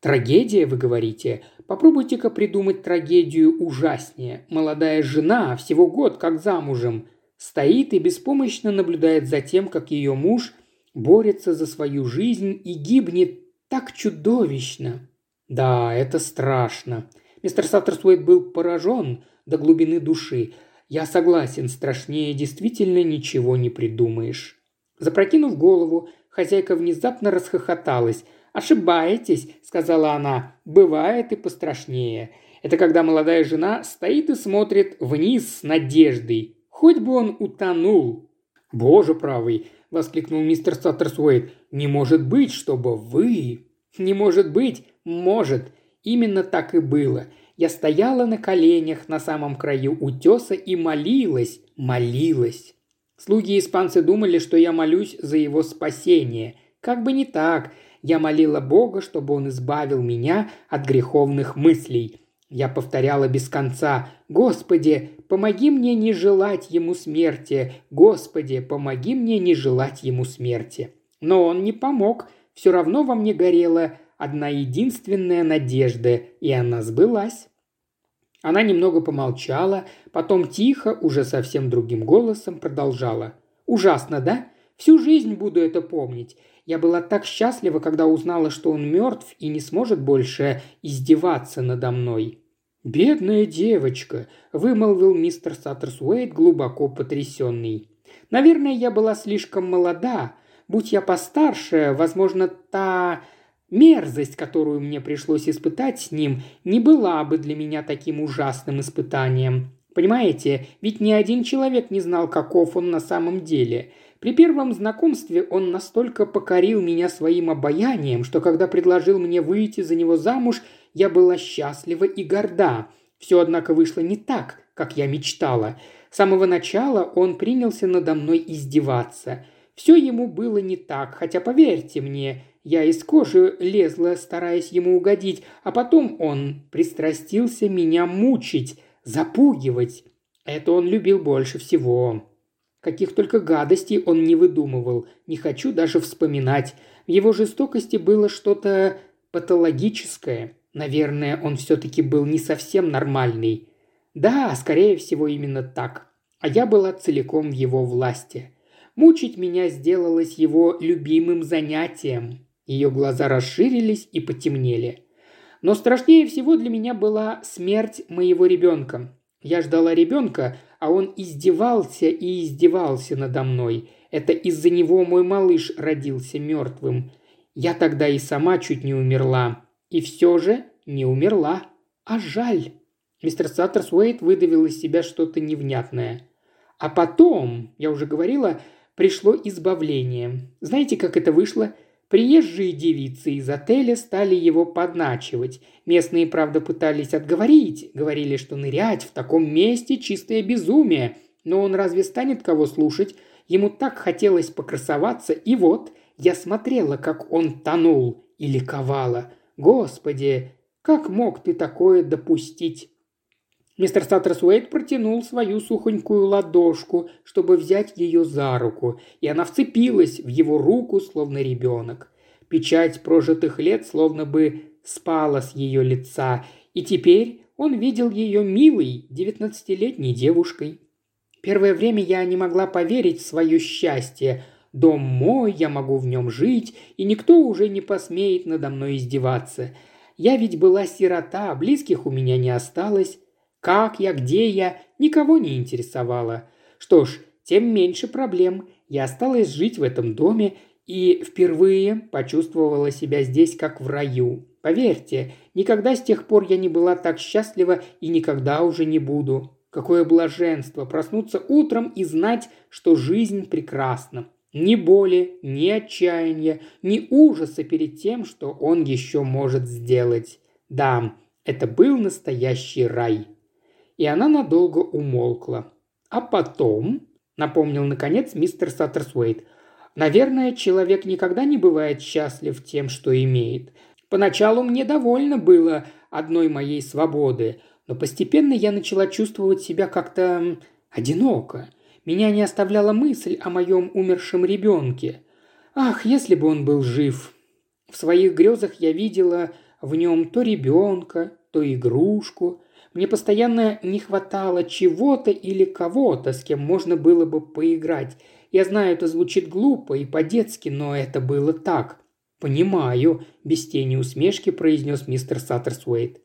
«Трагедия, вы говорите? Попробуйте-ка придумать трагедию ужаснее. Молодая жена, всего год как замужем, стоит и беспомощно наблюдает за тем, как ее муж борется за свою жизнь и гибнет так чудовищно. Да, это страшно. Мистер Саттерсуэйт был поражен до глубины души. Я согласен, страшнее действительно ничего не придумаешь. Запрокинув голову, хозяйка внезапно расхохоталась. «Ошибаетесь», — сказала она, — «бывает и пострашнее. Это когда молодая жена стоит и смотрит вниз с надеждой. Хоть бы он утонул». «Боже правый!» – воскликнул мистер Саттерсуэйт. «Не может быть, чтобы вы...» «Не может быть! Может! Именно так и было. Я стояла на коленях на самом краю утеса и молилась, молилась. Слуги-испанцы думали, что я молюсь за его спасение. Как бы не так. Я молила Бога, чтобы он избавил меня от греховных мыслей. Я повторяла без конца «Господи, помоги мне не желать ему смерти! Господи, помоги мне не желать ему смерти!» Но он не помог. Все равно во мне горело одна единственная надежда, и она сбылась. Она немного помолчала, потом тихо, уже совсем другим голосом продолжала. «Ужасно, да? Всю жизнь буду это помнить. Я была так счастлива, когда узнала, что он мертв и не сможет больше издеваться надо мной». «Бедная девочка», – вымолвил мистер Саттерсуэйт, глубоко потрясенный. «Наверное, я была слишком молода. Будь я постарше, возможно, та Мерзость, которую мне пришлось испытать с ним, не была бы для меня таким ужасным испытанием. Понимаете, ведь ни один человек не знал, каков он на самом деле. При первом знакомстве он настолько покорил меня своим обаянием, что когда предложил мне выйти за него замуж, я была счастлива и горда. Все, однако, вышло не так, как я мечтала. С самого начала он принялся надо мной издеваться. Все ему было не так, хотя, поверьте мне, я из кожи лезла, стараясь ему угодить, а потом он пристрастился меня мучить, запугивать. Это он любил больше всего. Каких только гадостей он не выдумывал, не хочу даже вспоминать. В его жестокости было что-то патологическое. Наверное, он все-таки был не совсем нормальный. Да, скорее всего, именно так. А я была целиком в его власти. Мучить меня сделалось его любимым занятием. Ее глаза расширились и потемнели. Но страшнее всего для меня была смерть моего ребенка. Я ждала ребенка, а он издевался и издевался надо мной. Это из-за него мой малыш родился мертвым. Я тогда и сама чуть не умерла. И все же не умерла. А жаль. Мистер Саттерсуэйт выдавил из себя что-то невнятное. А потом, я уже говорила, пришло избавление. Знаете, как это вышло? Приезжие девицы из отеля стали его подначивать. Местные, правда, пытались отговорить, говорили, что нырять в таком месте – чистое безумие. Но он разве станет кого слушать? Ему так хотелось покрасоваться, и вот я смотрела, как он тонул и ликовала. Господи, как мог ты такое допустить? Мистер Саттерсуэйт протянул свою сухонькую ладошку, чтобы взять ее за руку, и она вцепилась в его руку, словно ребенок. Печать прожитых лет словно бы спала с ее лица, и теперь он видел ее милой, девятнадцатилетней девушкой. Первое время я не могла поверить в свое счастье. Дом мой, я могу в нем жить, и никто уже не посмеет надо мной издеваться. Я ведь была сирота, близких у меня не осталось. Как я, где я, никого не интересовало. Что ж, тем меньше проблем. Я осталась жить в этом доме и впервые почувствовала себя здесь как в раю. Поверьте, никогда с тех пор я не была так счастлива и никогда уже не буду. Какое блаженство проснуться утром и знать, что жизнь прекрасна. Ни боли, ни отчаяния, ни ужаса перед тем, что он еще может сделать. Да, это был настоящий рай и она надолго умолкла. А потом, напомнил наконец мистер Саттерсуэйт, наверное, человек никогда не бывает счастлив тем, что имеет. Поначалу мне довольно было одной моей свободы, но постепенно я начала чувствовать себя как-то одиноко. Меня не оставляла мысль о моем умершем ребенке. Ах, если бы он был жив! В своих грезах я видела в нем то ребенка, то игрушку, мне постоянно не хватало чего-то или кого-то, с кем можно было бы поиграть. Я знаю, это звучит глупо и по-детски, но это было так. «Понимаю», – без тени усмешки произнес мистер Саттерсуэйт.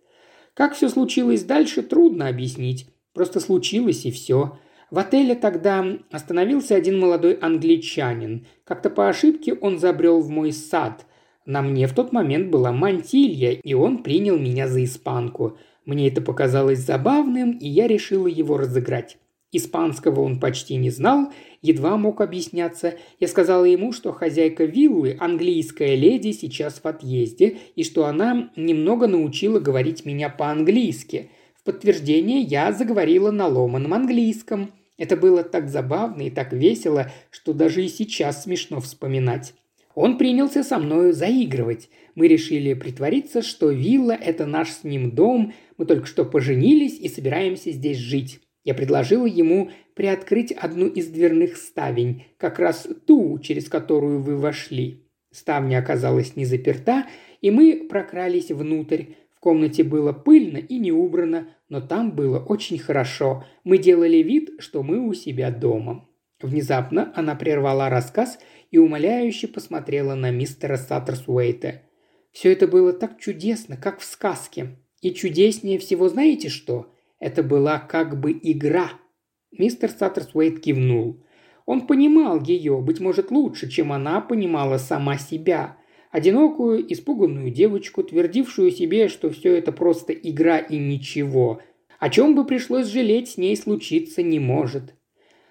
Как все случилось дальше, трудно объяснить. Просто случилось и все. В отеле тогда остановился один молодой англичанин. Как-то по ошибке он забрел в мой сад. На мне в тот момент была мантилья, и он принял меня за испанку – мне это показалось забавным, и я решила его разыграть. Испанского он почти не знал, едва мог объясняться. Я сказала ему, что хозяйка виллы, английская леди, сейчас в отъезде, и что она немного научила говорить меня по-английски. В подтверждение я заговорила на ломаном английском. Это было так забавно и так весело, что даже и сейчас смешно вспоминать. Он принялся со мною заигрывать. Мы решили притвориться, что вилла – это наш с ним дом, мы только что поженились и собираемся здесь жить. Я предложила ему приоткрыть одну из дверных ставень, как раз ту, через которую вы вошли. Ставня оказалась не заперта, и мы прокрались внутрь. В комнате было пыльно и не убрано, но там было очень хорошо. Мы делали вид, что мы у себя дома. Внезапно она прервала рассказ и умоляюще посмотрела на мистера Саттерсуэйта. Все это было так чудесно, как в сказке. И чудеснее всего знаете что? Это была как бы игра. Мистер Саттерсуэйт кивнул. Он понимал ее, быть может, лучше, чем она понимала сама себя. Одинокую, испуганную девочку, твердившую себе, что все это просто игра и ничего. О чем бы пришлось жалеть, с ней случиться не может.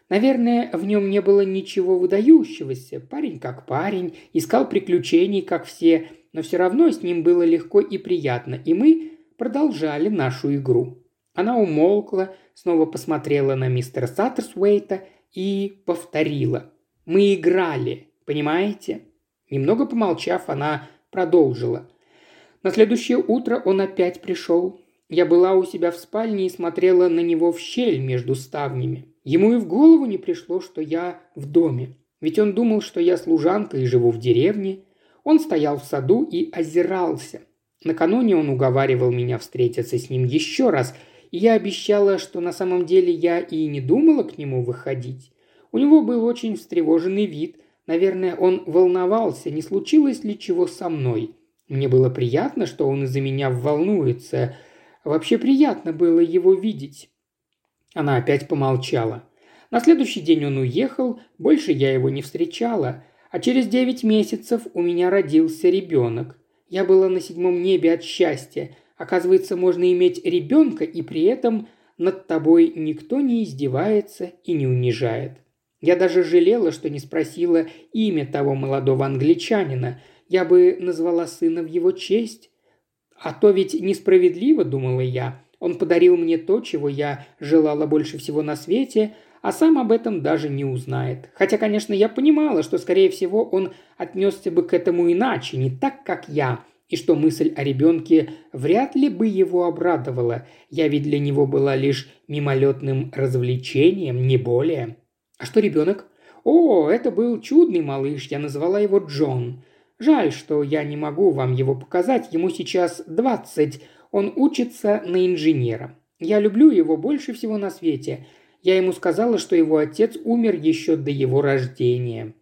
Наверное, в нем не было ничего выдающегося. Парень как парень, искал приключений, как все, но все равно с ним было легко и приятно, и мы продолжали нашу игру. Она умолкла, снова посмотрела на мистера Саттерсуэйта и повторила. «Мы играли, понимаете?» Немного помолчав, она продолжила. На следующее утро он опять пришел. Я была у себя в спальне и смотрела на него в щель между ставнями. Ему и в голову не пришло, что я в доме. Ведь он думал, что я служанка и живу в деревне. Он стоял в саду и озирался. Накануне он уговаривал меня встретиться с ним еще раз, и я обещала, что на самом деле я и не думала к нему выходить. У него был очень встревоженный вид. Наверное, он волновался, не случилось ли чего со мной. Мне было приятно, что он из-за меня волнуется. Вообще приятно было его видеть. Она опять помолчала. На следующий день он уехал, больше я его не встречала, а через девять месяцев у меня родился ребенок. Я была на седьмом небе от счастья. Оказывается, можно иметь ребенка, и при этом над тобой никто не издевается и не унижает. Я даже жалела, что не спросила имя того молодого англичанина. Я бы назвала сына в его честь. А то ведь несправедливо, думала я. Он подарил мне то, чего я желала больше всего на свете, а сам об этом даже не узнает. Хотя, конечно, я понимала, что, скорее всего, он отнесся бы к этому иначе, не так, как я, и что мысль о ребенке вряд ли бы его обрадовала. Я ведь для него была лишь мимолетным развлечением, не более. А что ребенок? О, это был чудный малыш, я назвала его Джон. Жаль, что я не могу вам его показать, ему сейчас двадцать, он учится на инженера. Я люблю его больше всего на свете. Я ему сказала, что его отец умер еще до его рождения.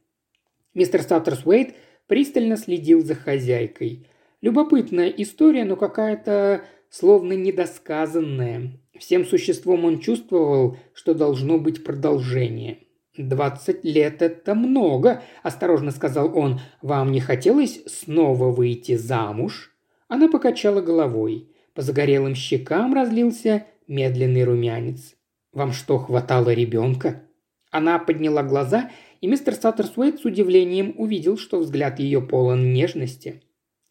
Мистер Саттерсуэйт пристально следил за хозяйкой. Любопытная история, но какая-то словно недосказанная. Всем существом он чувствовал, что должно быть продолжение. «Двадцать лет – это много», – осторожно сказал он. «Вам не хотелось снова выйти замуж?» Она покачала головой. По загорелым щекам разлился медленный румянец. «Вам что, хватало ребенка?» Она подняла глаза, и мистер Саттерсуэйт с удивлением увидел, что взгляд ее полон нежности.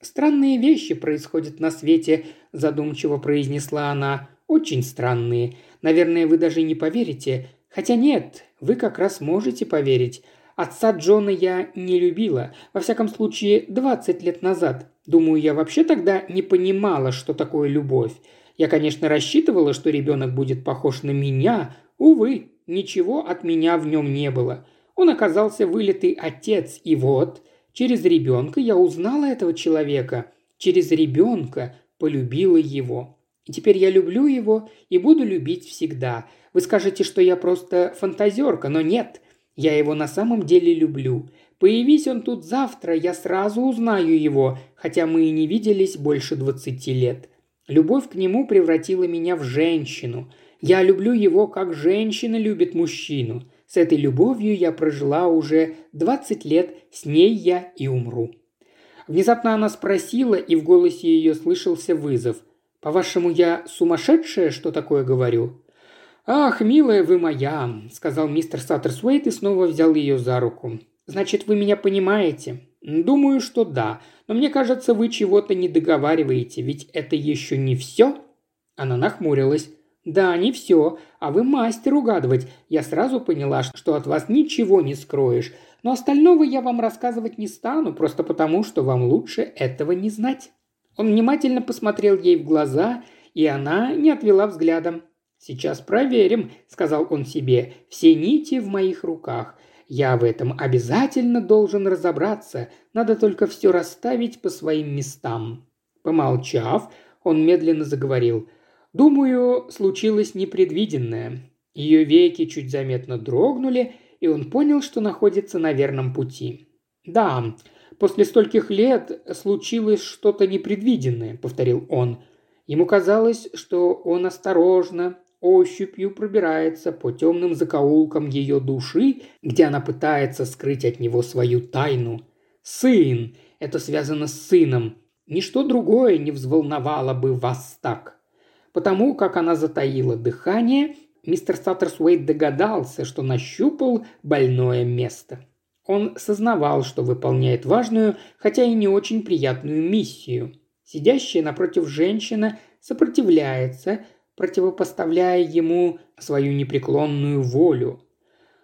«Странные вещи происходят на свете», – задумчиво произнесла она. «Очень странные. Наверное, вы даже не поверите. Хотя нет, вы как раз можете поверить. Отца Джона я не любила, во всяком случае, 20 лет назад. Думаю, я вообще тогда не понимала, что такое любовь. Я, конечно, рассчитывала, что ребенок будет похож на меня. Увы, ничего от меня в нем не было. Он оказался вылитый отец, и вот, через ребенка я узнала этого человека. Через ребенка полюбила его. И теперь я люблю его и буду любить всегда. Вы скажете, что я просто фантазерка, но нет – я его на самом деле люблю. Появись он тут завтра, я сразу узнаю его, хотя мы и не виделись больше двадцати лет. Любовь к нему превратила меня в женщину. Я люблю его, как женщина любит мужчину. С этой любовью я прожила уже двадцать лет, с ней я и умру». Внезапно она спросила, и в голосе ее слышался вызов. «По-вашему, я сумасшедшая, что такое говорю?» «Ах, милая вы моя», – сказал мистер Саттерсуэйт и снова взял ее за руку. «Значит, вы меня понимаете?» «Думаю, что да. Но мне кажется, вы чего-то не договариваете, ведь это еще не все?» Она нахмурилась. «Да, не все. А вы мастер угадывать. Я сразу поняла, что от вас ничего не скроешь. Но остального я вам рассказывать не стану, просто потому, что вам лучше этого не знать». Он внимательно посмотрел ей в глаза, и она не отвела взглядом. «Сейчас проверим», – сказал он себе, – «все нити в моих руках. Я в этом обязательно должен разобраться, надо только все расставить по своим местам». Помолчав, он медленно заговорил. «Думаю, случилось непредвиденное». Ее веки чуть заметно дрогнули, и он понял, что находится на верном пути. «Да, после стольких лет случилось что-то непредвиденное», – повторил он. Ему казалось, что он осторожно, ощупью пробирается по темным закоулкам ее души, где она пытается скрыть от него свою тайну. Сын! Это связано с сыном. Ничто другое не взволновало бы вас так. Потому как она затаила дыхание, мистер Саттерсуэйт догадался, что нащупал больное место. Он сознавал, что выполняет важную, хотя и не очень приятную миссию. Сидящая напротив женщина сопротивляется, противопоставляя ему свою непреклонную волю.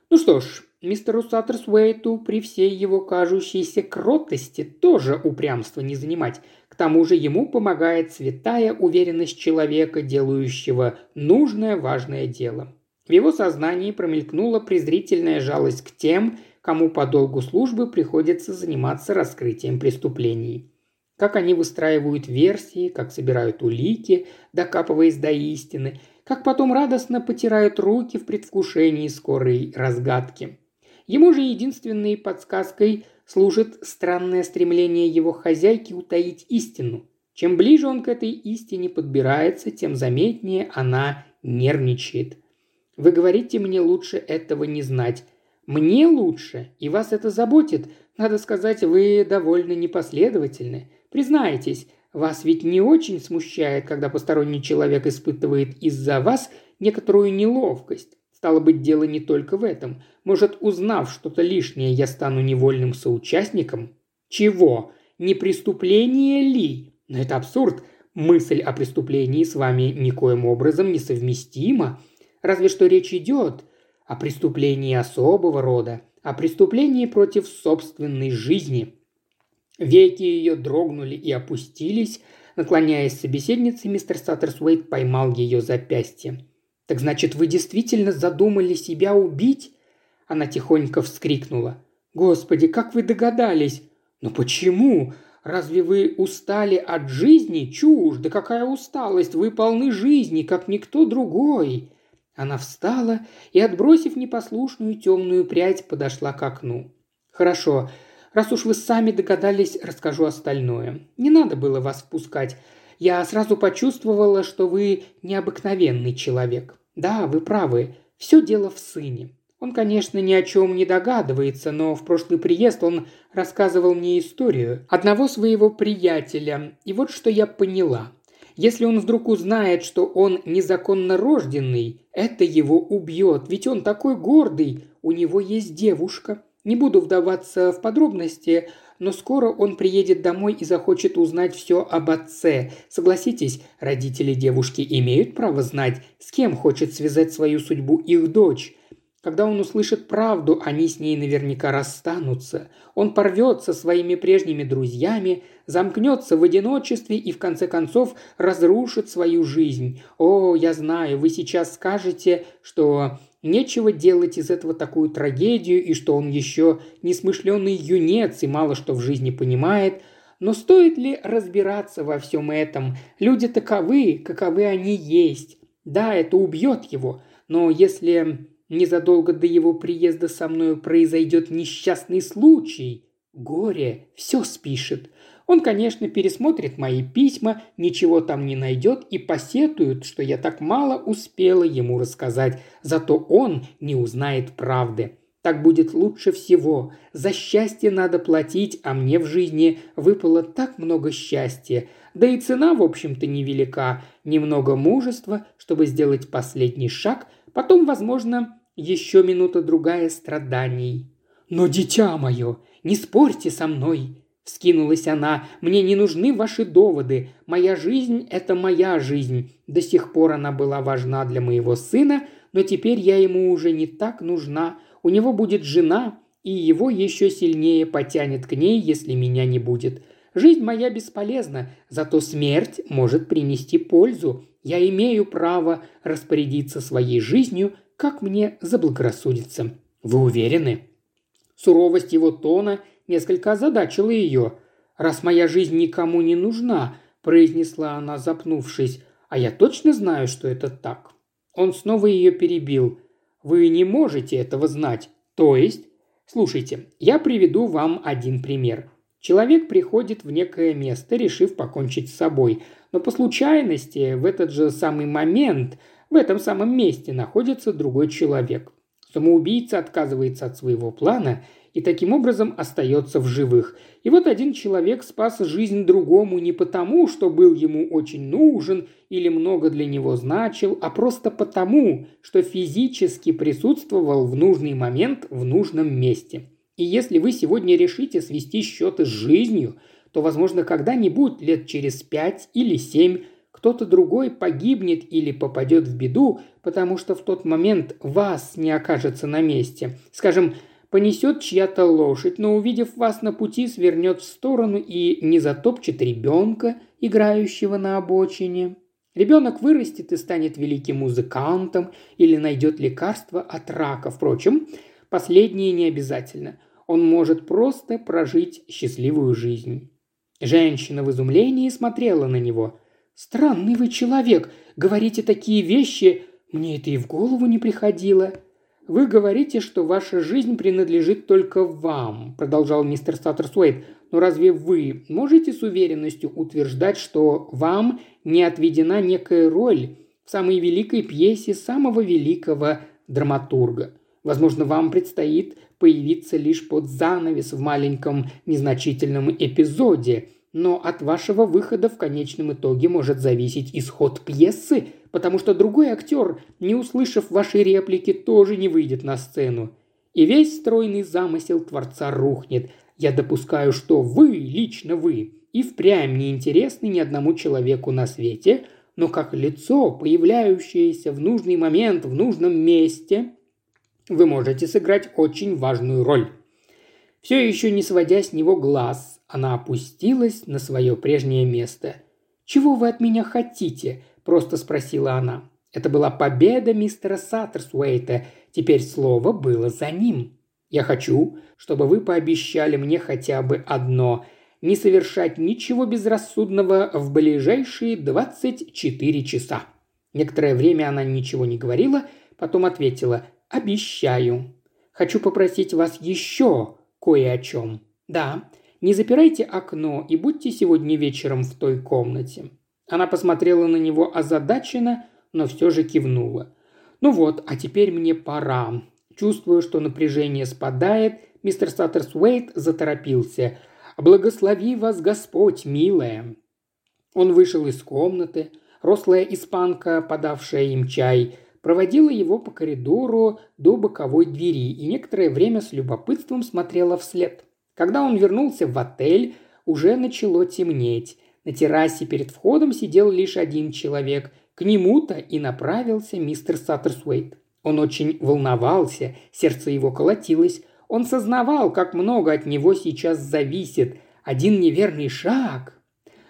Ну что ж, мистеру Саттерсуэйту при всей его кажущейся кротости тоже упрямство не занимать. К тому же ему помогает святая уверенность человека, делающего нужное важное дело. В его сознании промелькнула презрительная жалость к тем, кому по долгу службы приходится заниматься раскрытием преступлений. Как они выстраивают версии, как собирают улики, докапываясь до истины, как потом радостно потирают руки в предвкушении скорой разгадки. Ему же единственной подсказкой служит странное стремление его хозяйки утаить истину. Чем ближе он к этой истине подбирается, тем заметнее она нервничает. Вы говорите мне лучше этого не знать. Мне лучше, и вас это заботит. Надо сказать, вы довольно непоследовательны. Признайтесь, вас ведь не очень смущает, когда посторонний человек испытывает из-за вас некоторую неловкость. Стало быть, дело не только в этом. Может, узнав что-то лишнее, я стану невольным соучастником? Чего? Не преступление ли? Но это абсурд. Мысль о преступлении с вами никоим образом несовместима. Разве что речь идет о преступлении особого рода, о преступлении против собственной жизни. Веки ее дрогнули и опустились. Наклоняясь к собеседнице, мистер Саттерсуэйт поймал ее запястье. «Так значит, вы действительно задумали себя убить?» Она тихонько вскрикнула. «Господи, как вы догадались?» «Но почему? Разве вы устали от жизни? Чушь! Да какая усталость! Вы полны жизни, как никто другой!» Она встала и, отбросив непослушную темную прядь, подошла к окну. «Хорошо. Раз уж вы сами догадались, расскажу остальное. Не надо было вас впускать. Я сразу почувствовала, что вы необыкновенный человек. Да, вы правы. Все дело в сыне. Он, конечно, ни о чем не догадывается, но в прошлый приезд он рассказывал мне историю одного своего приятеля. И вот что я поняла – если он вдруг узнает, что он незаконно рожденный, это его убьет, ведь он такой гордый, у него есть девушка. Не буду вдаваться в подробности, но скоро он приедет домой и захочет узнать все об отце. Согласитесь, родители девушки имеют право знать, с кем хочет связать свою судьбу их дочь. Когда он услышит правду, они с ней наверняка расстанутся. Он порвется своими прежними друзьями, замкнется в одиночестве и в конце концов разрушит свою жизнь. О, я знаю, вы сейчас скажете, что нечего делать из этого такую трагедию и что он еще несмышленый юнец и мало что в жизни понимает. Но стоит ли разбираться во всем этом? Люди таковы, каковы они есть. Да, это убьет его, но если Незадолго до его приезда со мною произойдет несчастный случай. Горе все спишет. Он, конечно, пересмотрит мои письма, ничего там не найдет и посетует, что я так мало успела ему рассказать, зато он не узнает правды. Так будет лучше всего. За счастье надо платить, а мне в жизни выпало так много счастья. Да и цена, в общем-то, невелика. Немного мужества, чтобы сделать последний шаг, потом, возможно, еще минута-другая страданий. «Но, дитя мое, не спорьте со мной!» – вскинулась она. «Мне не нужны ваши доводы. Моя жизнь – это моя жизнь. До сих пор она была важна для моего сына, но теперь я ему уже не так нужна. У него будет жена, и его еще сильнее потянет к ней, если меня не будет. Жизнь моя бесполезна, зато смерть может принести пользу. Я имею право распорядиться своей жизнью, как мне заблагорассудится. Вы уверены?» Суровость его тона несколько озадачила ее. «Раз моя жизнь никому не нужна», – произнесла она, запнувшись, – «а я точно знаю, что это так». Он снова ее перебил. «Вы не можете этого знать. То есть...» «Слушайте, я приведу вам один пример. Человек приходит в некое место, решив покончить с собой, но по случайности в этот же самый момент в этом самом месте находится другой человек. Самоубийца отказывается от своего плана и таким образом остается в живых. И вот один человек спас жизнь другому не потому, что был ему очень нужен или много для него значил, а просто потому, что физически присутствовал в нужный момент в нужном месте. И если вы сегодня решите свести счеты с жизнью, то, возможно, когда-нибудь, лет через пять или семь, кто-то другой погибнет или попадет в беду, потому что в тот момент вас не окажется на месте. Скажем, понесет чья-то лошадь, но увидев вас на пути, свернет в сторону и не затопчет ребенка, играющего на обочине. Ребенок вырастет и станет великим музыкантом или найдет лекарство от рака. Впрочем, последнее не обязательно. Он может просто прожить счастливую жизнь. Женщина в изумлении смотрела на него. «Странный вы человек, говорите такие вещи, мне это и в голову не приходило». «Вы говорите, что ваша жизнь принадлежит только вам», – продолжал мистер Саттерсуэйт. «Но разве вы можете с уверенностью утверждать, что вам не отведена некая роль в самой великой пьесе самого великого драматурга? Возможно, вам предстоит появиться лишь под занавес в маленьком незначительном эпизоде, но от вашего выхода в конечном итоге может зависеть исход пьесы, потому что другой актер, не услышав вашей реплики, тоже не выйдет на сцену. И весь стройный замысел Творца рухнет. Я допускаю, что вы, лично вы, и впрямь не интересны ни одному человеку на свете, но как лицо, появляющееся в нужный момент в нужном месте, вы можете сыграть очень важную роль. Все еще не сводя с него глаз, она опустилась на свое прежнее место. «Чего вы от меня хотите?» – просто спросила она. Это была победа мистера Саттерсуэйта. Теперь слово было за ним. «Я хочу, чтобы вы пообещали мне хотя бы одно – не совершать ничего безрассудного в ближайшие 24 часа». Некоторое время она ничего не говорила, потом ответила «Обещаю. Хочу попросить вас еще кое о чем. Да, не запирайте окно и будьте сегодня вечером в той комнате». Она посмотрела на него озадаченно, но все же кивнула. «Ну вот, а теперь мне пора». Чувствуя, что напряжение спадает, мистер Саттерсуэйт заторопился. «Благослови вас Господь, милая!» Он вышел из комнаты. Рослая испанка, подавшая им чай, проводила его по коридору до боковой двери и некоторое время с любопытством смотрела вслед. Когда он вернулся в отель, уже начало темнеть. На террасе перед входом сидел лишь один человек. К нему-то и направился мистер Саттерсуэйт. Он очень волновался, сердце его колотилось. Он сознавал, как много от него сейчас зависит. Один неверный шаг.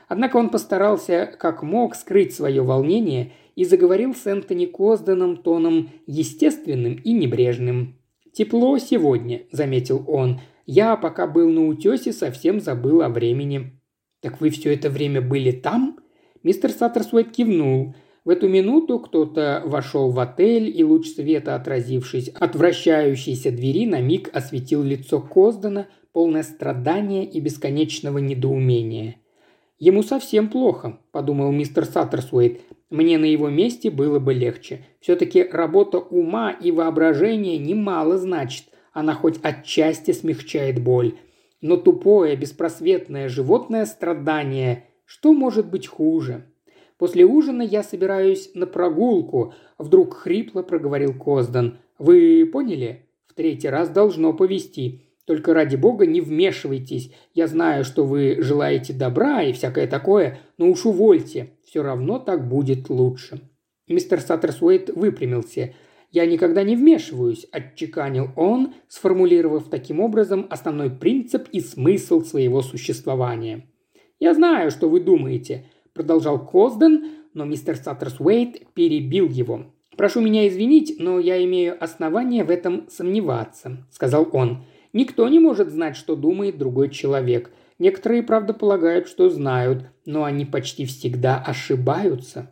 Однако он постарался как мог скрыть свое волнение и заговорил с Энтони Козданом тоном естественным и небрежным. «Тепло сегодня», – заметил он. «Я, пока был на утесе, совсем забыл о времени». «Так вы все это время были там?» Мистер Саттерсуэт кивнул. В эту минуту кто-то вошел в отель, и луч света, отразившись от вращающейся двери, на миг осветил лицо Коздана, полное страдания и бесконечного недоумения. «Ему совсем плохо», – подумал мистер Саттерсуэйт. Мне на его месте было бы легче. Все-таки работа ума и воображения немало значит. Она хоть отчасти смягчает боль. Но тупое, беспросветное животное страдание, что может быть хуже? После ужина я собираюсь на прогулку, вдруг хрипло проговорил Коздан. Вы поняли? В третий раз должно повести. Только ради бога не вмешивайтесь. Я знаю, что вы желаете добра и всякое такое, но уж увольте. Все равно так будет лучше». Мистер Саттерсуэйт выпрямился. «Я никогда не вмешиваюсь», – отчеканил он, сформулировав таким образом основной принцип и смысл своего существования. «Я знаю, что вы думаете», – продолжал Козден, но мистер Саттерсуэйт перебил его. «Прошу меня извинить, но я имею основание в этом сомневаться», – сказал он. Никто не может знать, что думает другой человек. Некоторые, правда, полагают, что знают, но они почти всегда ошибаются.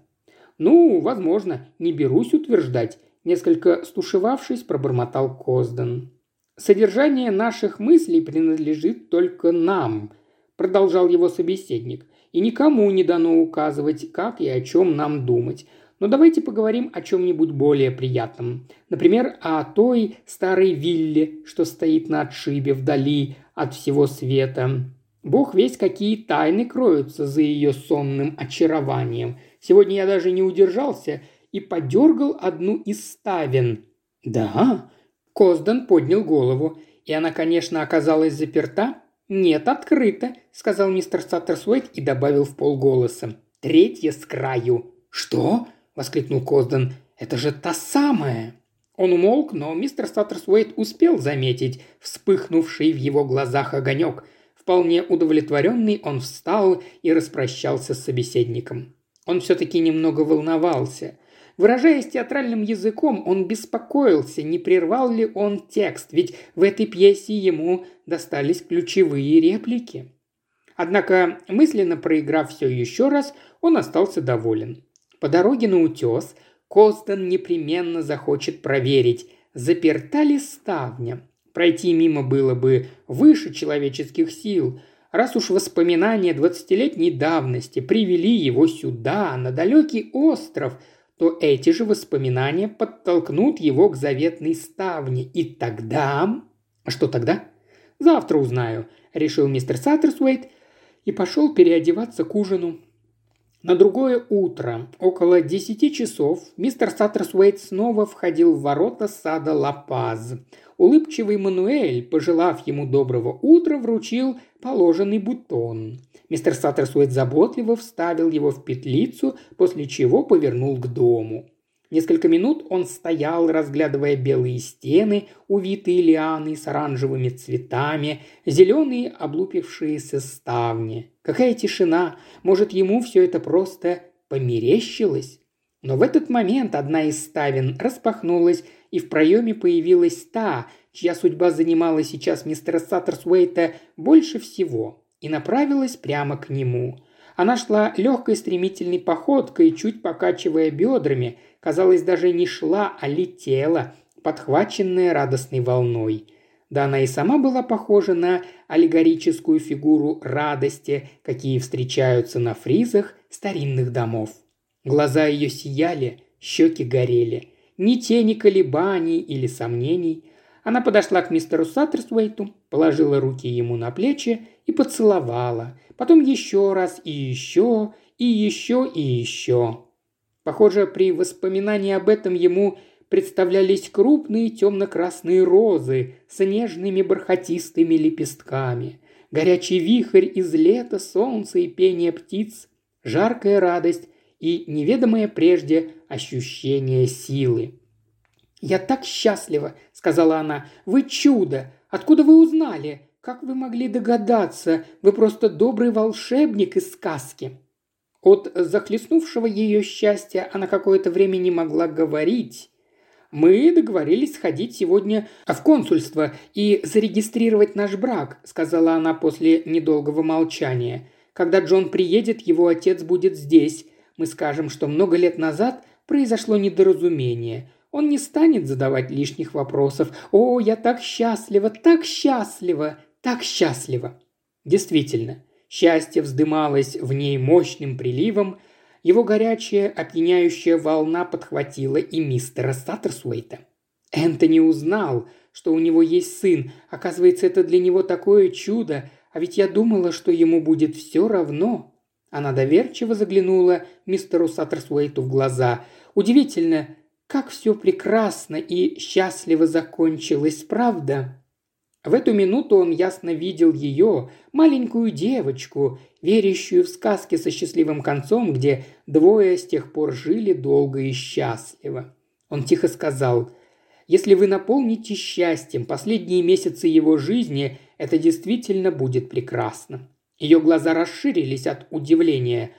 Ну, возможно, не берусь утверждать, несколько стушевавшись, пробормотал Козден. Содержание наших мыслей принадлежит только нам, продолжал его собеседник, и никому не дано указывать, как и о чем нам думать. Но давайте поговорим о чем-нибудь более приятном. Например, о той старой вилле, что стоит на отшибе вдали от всего света. Бог весь какие тайны кроются за ее сонным очарованием. Сегодня я даже не удержался и подергал одну из ставен. «Да?» Коздан поднял голову. «И она, конечно, оказалась заперта?» «Нет, открыта», — сказал мистер Саттерсуэйт и добавил в полголоса. третья с краю». «Что?» – воскликнул Козден. «Это же та самая!» Он умолк, но мистер Саттерсуэйт успел заметить вспыхнувший в его глазах огонек. Вполне удовлетворенный он встал и распрощался с собеседником. Он все-таки немного волновался. Выражаясь театральным языком, он беспокоился, не прервал ли он текст, ведь в этой пьесе ему достались ключевые реплики. Однако, мысленно проиграв все еще раз, он остался доволен. По дороге на утес Костон непременно захочет проверить, заперта ли ставня. Пройти мимо было бы выше человеческих сил, раз уж воспоминания двадцатилетней давности привели его сюда, на далекий остров – то эти же воспоминания подтолкнут его к заветной ставне. И тогда... А что тогда? Завтра узнаю, решил мистер Саттерсуэйт и пошел переодеваться к ужину. На другое утро, около десяти часов, мистер Саттерсуэйт снова входил в ворота сада Лапаз. Улыбчивый Мануэль, пожелав ему доброго утра, вручил положенный бутон. Мистер Саттерсуэт заботливо вставил его в петлицу, после чего повернул к дому. Несколько минут он стоял, разглядывая белые стены, увитые лианы с оранжевыми цветами, зеленые облупившиеся ставни. Какая тишина! Может, ему все это просто померещилось? Но в этот момент одна из ставен распахнулась, и в проеме появилась та, чья судьба занимала сейчас мистера Саттерсуэйта больше всего и направилась прямо к нему. Она шла легкой стремительной походкой, чуть покачивая бедрами, казалось, даже не шла, а летела, подхваченная радостной волной. Да она и сама была похожа на аллегорическую фигуру радости, какие встречаются на фризах старинных домов. Глаза ее сияли, щеки горели. Ни тени колебаний или сомнений. Она подошла к мистеру Саттерсуэйту, положила руки ему на плечи и поцеловала. Потом еще раз и еще, и еще, и еще. Похоже, при воспоминании об этом ему представлялись крупные темно-красные розы с нежными бархатистыми лепестками, горячий вихрь из лета, солнца и пения птиц, жаркая радость и неведомое прежде ощущение силы. «Я так счастлива», — сказала она. «Вы чудо! Откуда вы узнали? Как вы могли догадаться? Вы просто добрый волшебник из сказки». От захлестнувшего ее счастья она какое-то время не могла говорить. «Мы договорились сходить сегодня в консульство и зарегистрировать наш брак», – сказала она после недолгого молчания. «Когда Джон приедет, его отец будет здесь. Мы скажем, что много лет назад произошло недоразумение. Он не станет задавать лишних вопросов. «О, я так счастлива, так счастлива, так счастлива!» Действительно, счастье вздымалось в ней мощным приливом, его горячая, опьяняющая волна подхватила и мистера Саттерсуэйта. Энтони узнал, что у него есть сын. Оказывается, это для него такое чудо, а ведь я думала, что ему будет все равно. Она доверчиво заглянула мистеру Саттерсуэйту в глаза. Удивительно, как все прекрасно и счастливо закончилось, правда? В эту минуту он ясно видел ее, маленькую девочку, верящую в сказки со счастливым концом, где двое с тех пор жили долго и счастливо. Он тихо сказал, «Если вы наполните счастьем последние месяцы его жизни, это действительно будет прекрасно». Ее глаза расширились от удивления.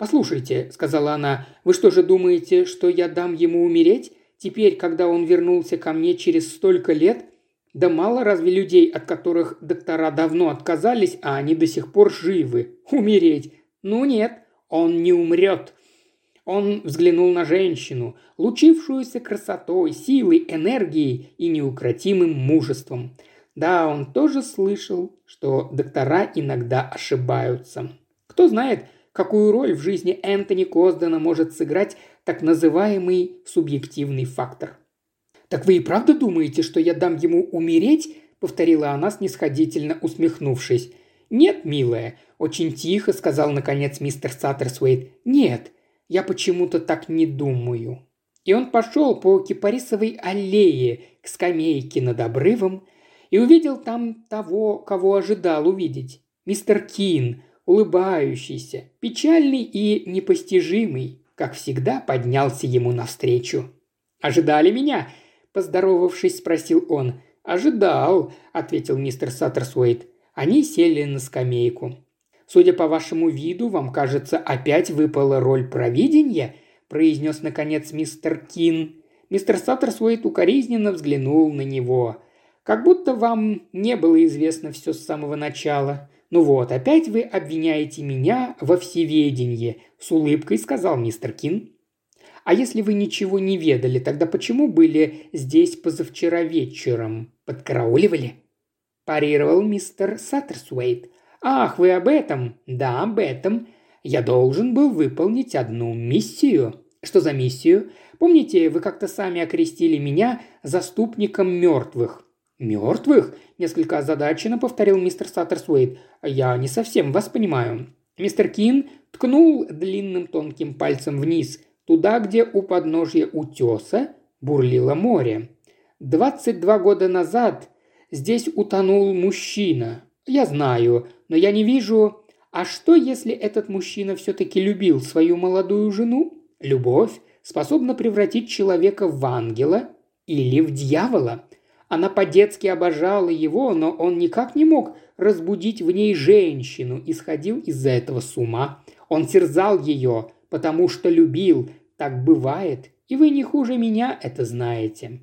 «Послушайте», — сказала она, — «вы что же думаете, что я дам ему умереть? Теперь, когда он вернулся ко мне через столько лет, да мало разве людей, от которых доктора давно отказались, а они до сих пор живы? Умереть? Ну нет, он не умрет. Он взглянул на женщину, лучившуюся красотой, силой, энергией и неукротимым мужеством. Да, он тоже слышал, что доктора иногда ошибаются. Кто знает, какую роль в жизни Энтони Коздена может сыграть так называемый субъективный фактор. «Так вы и правда думаете, что я дам ему умереть?» – повторила она, снисходительно усмехнувшись. «Нет, милая», – очень тихо сказал наконец мистер Саттерсуэйт. «Нет, я почему-то так не думаю». И он пошел по кипарисовой аллее к скамейке над обрывом и увидел там того, кого ожидал увидеть. Мистер Кин, улыбающийся, печальный и непостижимый, как всегда поднялся ему навстречу. «Ожидали меня?» – поздоровавшись, спросил он. «Ожидал», – ответил мистер Саттерсуэйт. Они сели на скамейку. «Судя по вашему виду, вам, кажется, опять выпала роль провидения?» – произнес, наконец, мистер Кин. Мистер Саттерсуэйт укоризненно взглянул на него. «Как будто вам не было известно все с самого начала. Ну вот, опять вы обвиняете меня во всеведении», – с улыбкой сказал мистер Кин. «А если вы ничего не ведали, тогда почему были здесь позавчера вечером? Подкарауливали?» Парировал мистер Саттерсуэйт. «Ах, вы об этом?» «Да, об этом. Я должен был выполнить одну миссию». «Что за миссию?» «Помните, вы как-то сами окрестили меня заступником мертвых?» «Мертвых?» – несколько озадаченно повторил мистер Саттерсуэйт. «Я не совсем вас понимаю». Мистер Кин ткнул длинным тонким пальцем вниз, туда, где у подножья утеса бурлило море. «Двадцать два года назад здесь утонул мужчина. Я знаю, но я не вижу... А что, если этот мужчина все-таки любил свою молодую жену? Любовь способна превратить человека в ангела или в дьявола. Она по-детски обожала его, но он никак не мог разбудить в ней женщину и сходил из-за этого с ума. Он терзал ее, потому что любил. Так бывает, и вы не хуже меня это знаете.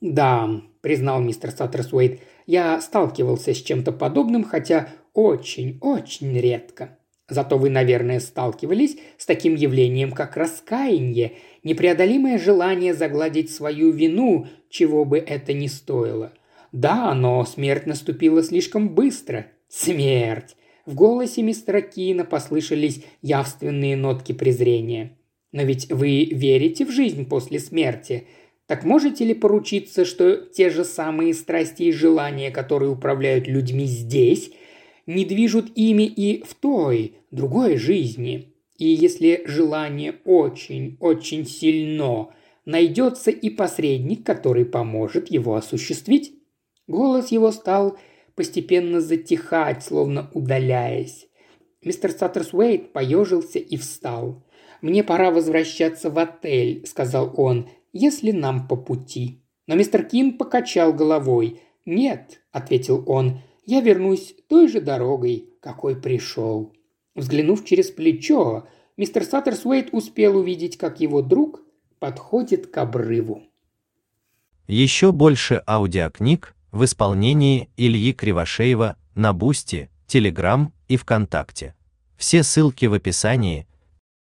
«Да», – признал мистер Саттерсуэйт, – «я сталкивался с чем-то подобным, хотя очень-очень редко. Зато вы, наверное, сталкивались с таким явлением, как раскаяние, непреодолимое желание загладить свою вину, чего бы это ни стоило. Да, но смерть наступила слишком быстро. Смерть! В голосе мистера Кина послышались явственные нотки презрения. Но ведь вы верите в жизнь после смерти – так можете ли поручиться, что те же самые страсти и желания, которые управляют людьми здесь, не движут ими и в той, другой жизни? И если желание очень-очень сильно, найдется и посредник, который поможет его осуществить? Голос его стал постепенно затихать, словно удаляясь. Мистер Саттерсуэйт поежился и встал. «Мне пора возвращаться в отель», – сказал он если нам по пути». Но мистер Кин покачал головой. «Нет», – ответил он, – «я вернусь той же дорогой, какой пришел». Взглянув через плечо, мистер Саттерсуэйт успел увидеть, как его друг подходит к обрыву. Еще больше аудиокниг в исполнении Ильи Кривошеева на Бусти, Телеграм и ВКонтакте. Все ссылки в описании –